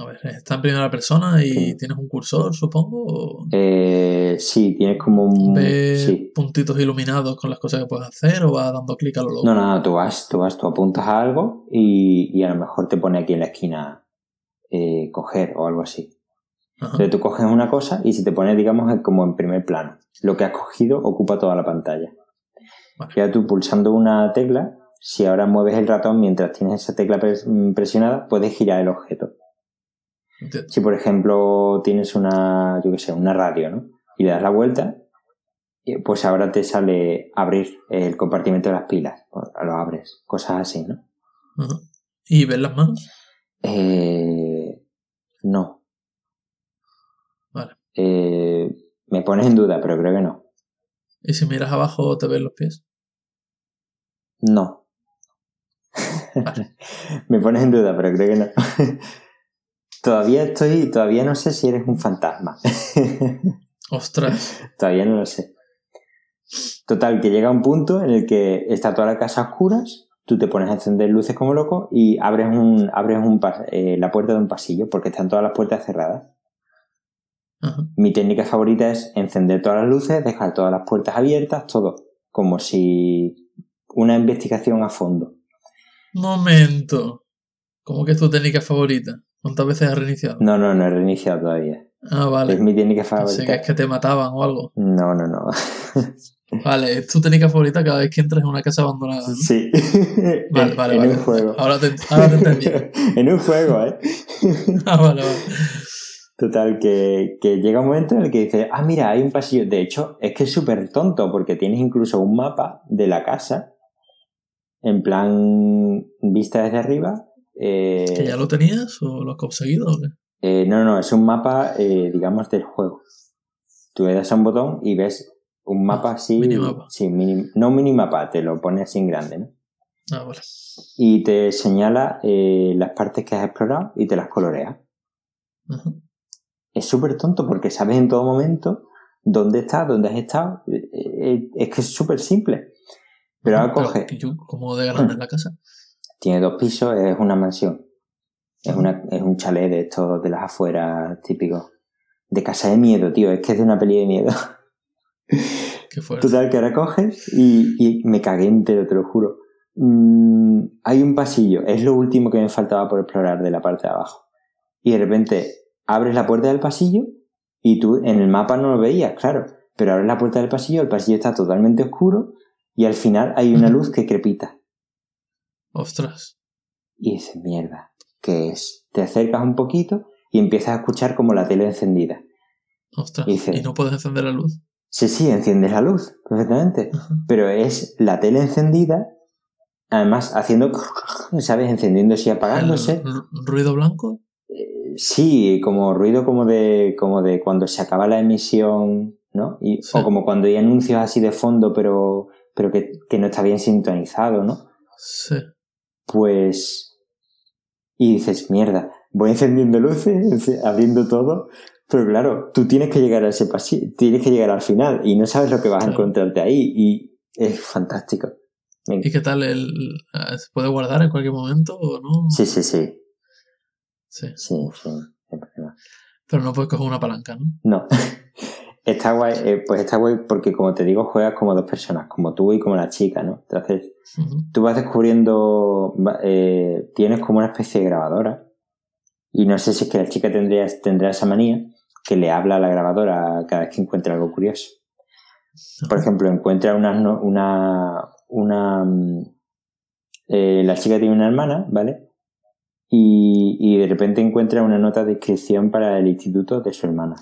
[SPEAKER 2] A ver, está en primera persona y
[SPEAKER 1] Sí.
[SPEAKER 2] tienes un cursor, supongo. O
[SPEAKER 1] Eh, sí, tienes como un...
[SPEAKER 2] ¿Ves
[SPEAKER 1] Sí.
[SPEAKER 2] puntitos iluminados con las cosas que puedes hacer o vas dando clic a lo loco?
[SPEAKER 1] No, no, no, tú vas, tú vas, tú apuntas a algo y, y a lo mejor te pone aquí en la esquina eh, coger o algo así.
[SPEAKER 2] Ajá.
[SPEAKER 1] Entonces tú coges una cosa y se te pone, digamos, como en primer plano. Lo que has cogido ocupa toda la pantalla.
[SPEAKER 2] Vale.
[SPEAKER 1] Ya tú pulsando una tecla, si ahora mueves el ratón mientras tienes esa tecla pres- presionada, puedes girar el objeto.
[SPEAKER 2] Entiendo.
[SPEAKER 1] Si por ejemplo tienes una, yo qué sé, una radio, ¿no? Y le das la vuelta, eh, pues ahora te sale abrir el compartimento de las pilas. Lo abres, cosas así, ¿no?
[SPEAKER 2] ¿Y ves las manos?
[SPEAKER 1] Eh, no.
[SPEAKER 2] Vale.
[SPEAKER 1] Eh, me pones en duda, pero creo que no.
[SPEAKER 2] ¿Y si miras abajo te ves los pies?
[SPEAKER 1] No.
[SPEAKER 2] Vale. *laughs*
[SPEAKER 1] me pones en duda, pero creo que no. *laughs* todavía estoy, todavía no sé si eres un fantasma. *laughs*
[SPEAKER 2] Ostras.
[SPEAKER 1] Todavía no lo sé. Total, que llega un punto en el que está toda la casa a oscuras, tú te pones a encender luces como loco y abres, un, abres un eh, la puerta de un pasillo porque están todas las puertas cerradas.
[SPEAKER 2] Ajá.
[SPEAKER 1] Mi técnica favorita es encender todas las luces, dejar todas las puertas abiertas, todo. Como si una investigación a fondo.
[SPEAKER 2] Momento. ¿Cómo que es tu técnica favorita? ¿Cuántas veces has reiniciado?
[SPEAKER 1] No, no, no he reiniciado todavía.
[SPEAKER 2] Ah, vale.
[SPEAKER 1] Es mi técnica
[SPEAKER 2] Pensé que
[SPEAKER 1] favorita.
[SPEAKER 2] es que te mataban o algo.
[SPEAKER 1] No, no, no. *laughs*
[SPEAKER 2] Vale, es tu técnica favorita cada vez que entras en una casa abandonada. ¿no?
[SPEAKER 1] Sí. *laughs*
[SPEAKER 2] Vale, vale,
[SPEAKER 1] en
[SPEAKER 2] vale.
[SPEAKER 1] un juego.
[SPEAKER 2] Ahora te, ahora te entendí. *laughs*
[SPEAKER 1] en un juego, ¿eh?
[SPEAKER 2] Ah, vale, vale.
[SPEAKER 1] Total, que, que llega un momento en el que dices, ah, mira, hay un pasillo. De hecho, es que es súper tonto porque tienes incluso un mapa de la casa en plan vista desde arriba. Eh,
[SPEAKER 2] ¿Que ya lo tenías o lo has conseguido o qué?
[SPEAKER 1] eh, no, no, es un mapa, eh, digamos, del juego. Tú le das a un botón y ves un mapa así.
[SPEAKER 2] minimapa.
[SPEAKER 1] Sí, mini- no un minimapa, te lo pone así en grande, ¿no?
[SPEAKER 2] Ah, vale.
[SPEAKER 1] Y te señala eh, las partes que has explorado y te las colorea.
[SPEAKER 2] Ajá.
[SPEAKER 1] es súper tonto porque sabes en todo momento dónde estás, dónde has estado. Eh, Es que es súper simple. Pero ahora coge,
[SPEAKER 2] ¿y yo, ¿Cómo de grande es la casa?
[SPEAKER 1] Tiene dos pisos, es una mansión. Es, una, es un chalet de estos de las afueras típicos. De casa de miedo, tío. Es que es de una peli de miedo. *laughs*
[SPEAKER 2] Qué fuerte.
[SPEAKER 1] Total, que ahora coges y, y me cagué entero, te lo juro. Mm, hay un pasillo, es lo último que me faltaba por explorar de la parte de abajo. Y de repente abres la puerta del pasillo y tú en el mapa no lo veías, claro. Pero abres la puerta del pasillo, el pasillo está totalmente oscuro y al final hay una luz que crepita.
[SPEAKER 2] Ostras.
[SPEAKER 1] Y dices, mierda, ¿qué es? Te acercas un poquito y empiezas a escuchar como la tele encendida.
[SPEAKER 2] Ostras.
[SPEAKER 1] Y dice-
[SPEAKER 2] ¿Y no puedes encender la luz?
[SPEAKER 1] Sí, sí, enciendes la luz, perfectamente.
[SPEAKER 2] Ajá.
[SPEAKER 1] pero es la tele encendida, además haciendo, ¿sabes? Encendiéndose y apagándose.
[SPEAKER 2] ¿El ru- ruido blanco?
[SPEAKER 1] Eh, Sí, como ruido como de, como de cuando se acaba la emisión, ¿no? Y,
[SPEAKER 2] Sí.
[SPEAKER 1] O como cuando hay anuncios así de fondo, pero, pero que, que no está bien sintonizado, ¿no?
[SPEAKER 2] Sí.
[SPEAKER 1] Pues... Y dices, mierda, voy encendiendo luces, abriendo todo, pero claro, tú tienes que llegar a ese pasillo, tienes que llegar al final y no sabes lo que vas a
[SPEAKER 2] Claro.
[SPEAKER 1] encontrarte ahí y es fantástico.
[SPEAKER 2] ¿Y qué tal el... ah, ¿Se puede guardar en cualquier momento o no?
[SPEAKER 1] Sí, sí, sí.
[SPEAKER 2] Sí.
[SPEAKER 1] Sí, sí.
[SPEAKER 2] Pero no puedes coger una palanca, ¿no?
[SPEAKER 1] No. *laughs* Está guay, eh, pues está guay porque como te digo, juegas como dos personas, como tú y como la chica, ¿no? Entonces, Tú vas descubriendo, eh, tienes como una especie de grabadora y no sé si es que la chica tendría, tendrá esa manía que le habla a la grabadora cada vez que encuentra algo curioso. Por ejemplo, encuentra una, una, una, mm, eh, la chica tiene una hermana, ¿vale? Y, y de repente encuentra una nota de inscripción para el instituto de su hermana.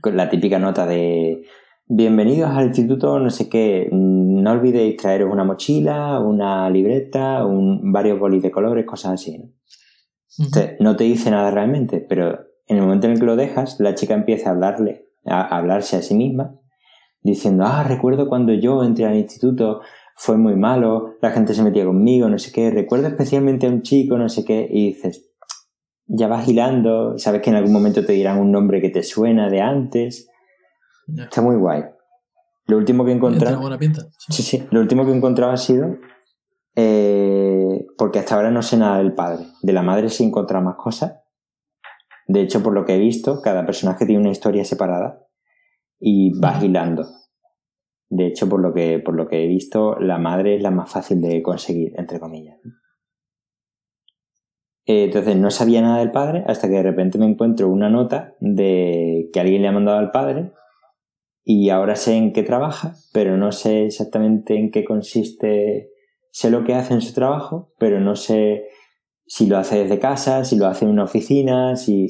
[SPEAKER 1] Con la típica nota de bienvenidos al instituto, no sé qué, mm, no olvidéis traeros una mochila, una libreta, un, varios bolis de colores, cosas así. ¿no? Entonces, no te dice nada realmente, pero en el momento en el que lo dejas, la chica empieza a hablarle, a a hablarse a sí misma, diciendo, ah, recuerdo cuando yo entré al instituto, fue muy malo, la gente se metía conmigo, no sé qué, recuerdo especialmente a un chico, no sé qué, y dices, ya vas hilando, sabes que en algún momento te dirán un nombre que te suena de antes, Está muy guay. Lo último que he
[SPEAKER 2] Tiene
[SPEAKER 1] encontrado...
[SPEAKER 2] buena pinta. Sí.
[SPEAKER 1] Sí, sí. Lo último que he encontrado ha sido. eh, porque hasta ahora no sé nada del padre. De la madre sí he encontrado más cosas. De hecho, por lo que he visto, cada personaje tiene una historia separada y vas hilando. De hecho, por lo que, por lo que he visto, la madre es la más fácil de conseguir, entre comillas. Eh, Entonces no sabía nada del padre hasta que de repente me encuentro una nota de que alguien le ha mandado al padre y ahora sé en qué trabaja, pero no sé exactamente en qué consiste. Sé lo que hace en su trabajo, pero no sé si lo hace desde casa, si lo hace en una oficina, si...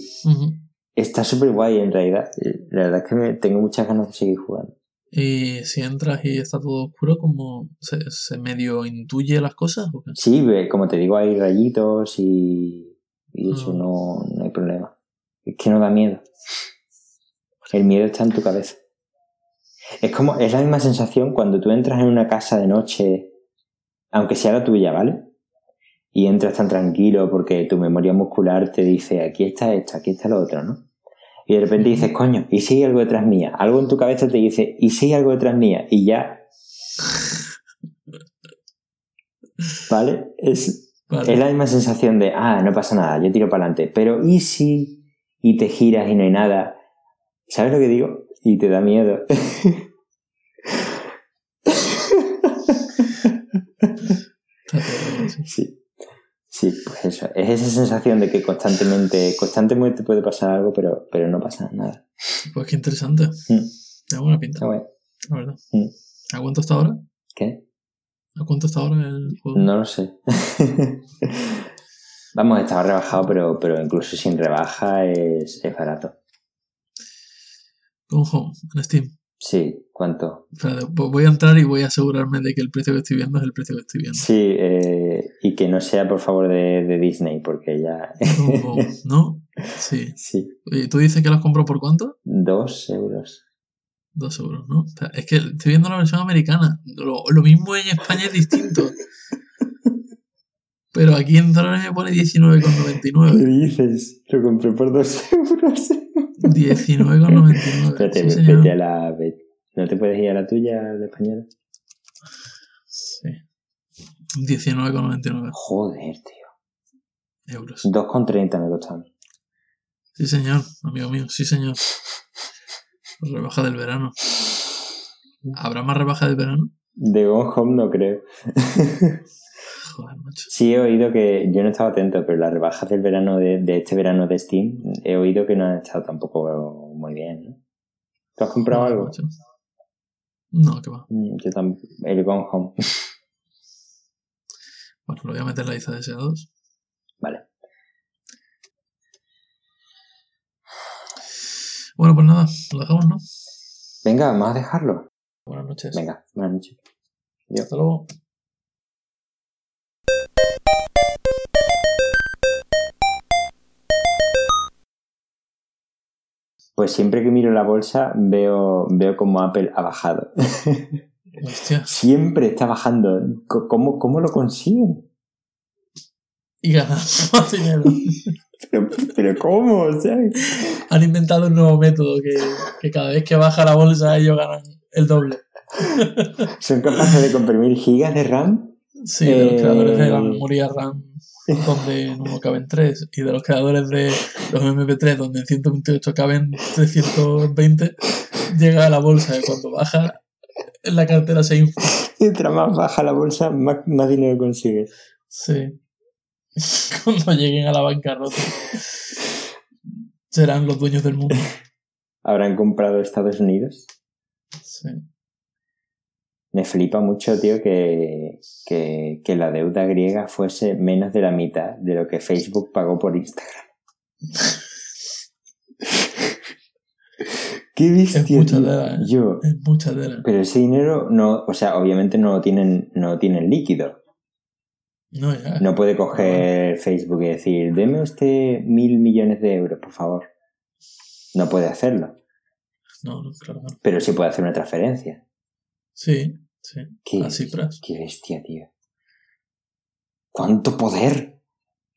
[SPEAKER 1] Está súper guay en realidad. La verdad es que me, tengo muchas ganas de seguir jugando.
[SPEAKER 2] Y si entras y está todo oscuro, ¿cómo se, se medio intuye las cosas? ¿o qué?
[SPEAKER 1] Sí, ve, como te digo, hay rayitos y, y eso
[SPEAKER 2] Mm.
[SPEAKER 1] no, no hay problema. Es que no da miedo. El miedo está en tu cabeza. Es como, es la misma sensación cuando tú entras en una casa de noche, aunque sea la tuya, ¿vale? Y entras tan tranquilo porque tu memoria muscular te dice, aquí está esto, aquí está lo otro, ¿no? Y de repente dices, coño, ¿y si hay algo detrás mía? Algo en tu cabeza te dice, ¿y si hay algo detrás mía? Y ya. *laughs* ¿Vale? Es,
[SPEAKER 2] Vale.
[SPEAKER 1] es la misma sensación de, ah, no pasa nada, yo tiro para adelante. Pero ¿y si? Y te giras y no hay nada. ¿Sabes lo que digo? Y te da miedo. *laughs*
[SPEAKER 2] Sí.
[SPEAKER 1] sí. Pues eso. Es esa sensación de que constantemente, constantemente puede pasar algo, pero, pero no pasa nada.
[SPEAKER 2] Pues qué interesante.
[SPEAKER 1] Mm.
[SPEAKER 2] Da buena pinta,
[SPEAKER 1] guay.
[SPEAKER 2] la verdad.
[SPEAKER 1] Mm.
[SPEAKER 2] ¿A cuánto está ahora?
[SPEAKER 1] ¿Qué?
[SPEAKER 2] ¿A cuánto está ahora el juego?
[SPEAKER 1] No lo sé. *laughs* Vamos, estaba rebajado, pero, pero incluso sin rebaja es, es barato.
[SPEAKER 2] Con Home, en Steam.
[SPEAKER 1] Sí, ¿cuánto?
[SPEAKER 2] Voy a entrar y voy a asegurarme de que el precio que estoy viendo es el precio que estoy viendo.
[SPEAKER 1] Sí, eh, y que no sea por favor de, de Disney, porque ya.
[SPEAKER 2] Home, *laughs* ¿No? Sí.
[SPEAKER 1] sí,
[SPEAKER 2] ¿Y tú dices que las compró por cuánto?
[SPEAKER 1] dos euros.
[SPEAKER 2] Dos euros, ¿no? Espera, Es que estoy viendo la versión americana. Lo, lo mismo en España es distinto. *laughs* Pero aquí en dólares me pone
[SPEAKER 1] ¿Qué
[SPEAKER 2] 19,99.
[SPEAKER 1] dices? Lo compré por dos *laughs* euros.
[SPEAKER 2] 19,99.
[SPEAKER 1] Espérate,
[SPEAKER 2] Sí, señor.
[SPEAKER 1] vete a la. ¿No te puedes ir a la tuya, de española?
[SPEAKER 2] Sí. 19,99
[SPEAKER 1] Joder, tío.
[SPEAKER 2] euros.
[SPEAKER 1] 2,30 me costaron.
[SPEAKER 2] Sí, señor, amigo mío, sí, señor. *laughs* Rebaja del verano. ¿Habrá más rebaja del verano?
[SPEAKER 1] De Gone Home no creo. *laughs*
[SPEAKER 2] Joder, macho.
[SPEAKER 1] Sí, he oído que. Yo no estaba atento, pero las rebajas del verano de, de este verano de Steam, he oído que no han estado tampoco muy bien. ¿no? ¿Tú has comprado algo?
[SPEAKER 2] macho. No, que va.
[SPEAKER 1] Mm, Yo. El Gone Home. *laughs*
[SPEAKER 2] Bueno, lo voy a meter en la lista de deseados.
[SPEAKER 1] Vale.
[SPEAKER 2] Bueno, pues nada, lo dejamos, ¿no?
[SPEAKER 1] Venga, vamos a dejarlo.
[SPEAKER 2] Buenas noches.
[SPEAKER 1] Venga, buenas noches. Adiós.
[SPEAKER 2] Hasta luego.
[SPEAKER 1] Pues siempre que miro la bolsa veo, veo como Apple ha bajado.
[SPEAKER 2] Hostia.
[SPEAKER 1] siempre está bajando. ¿Cómo, cómo lo consiguen?
[SPEAKER 2] Y ganar *laughs* más dinero.
[SPEAKER 1] Pero, pero ¿cómo? O sea,
[SPEAKER 2] Han inventado un nuevo método que, que cada vez que baja la bolsa ellos ganan el doble.
[SPEAKER 1] son capaces de comprimir gigas de RAM.
[SPEAKER 2] Sí, de los
[SPEAKER 1] Eh,
[SPEAKER 2] creadores de la memoria RAM donde uno caben 3 y de los creadores de los MP3 donde en 128 caben 320, llega a la bolsa y cuando baja la cartera se infla.
[SPEAKER 1] Mientras más baja la bolsa, más, más dinero consigues.
[SPEAKER 2] Sí. Cuando lleguen a la bancarrota serán los dueños del mundo.
[SPEAKER 1] ¿Habrán comprado Estados Unidos?
[SPEAKER 2] Sí.
[SPEAKER 1] Me flipa mucho, tío, que, que, que la deuda griega fuese menos de la mitad de lo que Facebook pagó por Instagram. Qué bestia,
[SPEAKER 2] Es mucha ¿eh?
[SPEAKER 1] Yo,
[SPEAKER 2] Es mucha tela.
[SPEAKER 1] pero ese dinero no, o sea, obviamente no lo tienen, no lo tienen líquido.
[SPEAKER 2] No, ya.
[SPEAKER 1] No puede coger Facebook y decir, deme usted mil millones de euros, por favor. No puede hacerlo.
[SPEAKER 2] No, no, claro no.
[SPEAKER 1] Pero sí puede hacer una transferencia.
[SPEAKER 2] Sí, sí.
[SPEAKER 1] Qué,
[SPEAKER 2] A cifras.
[SPEAKER 1] qué bestia, tío. ¿Cuánto poder?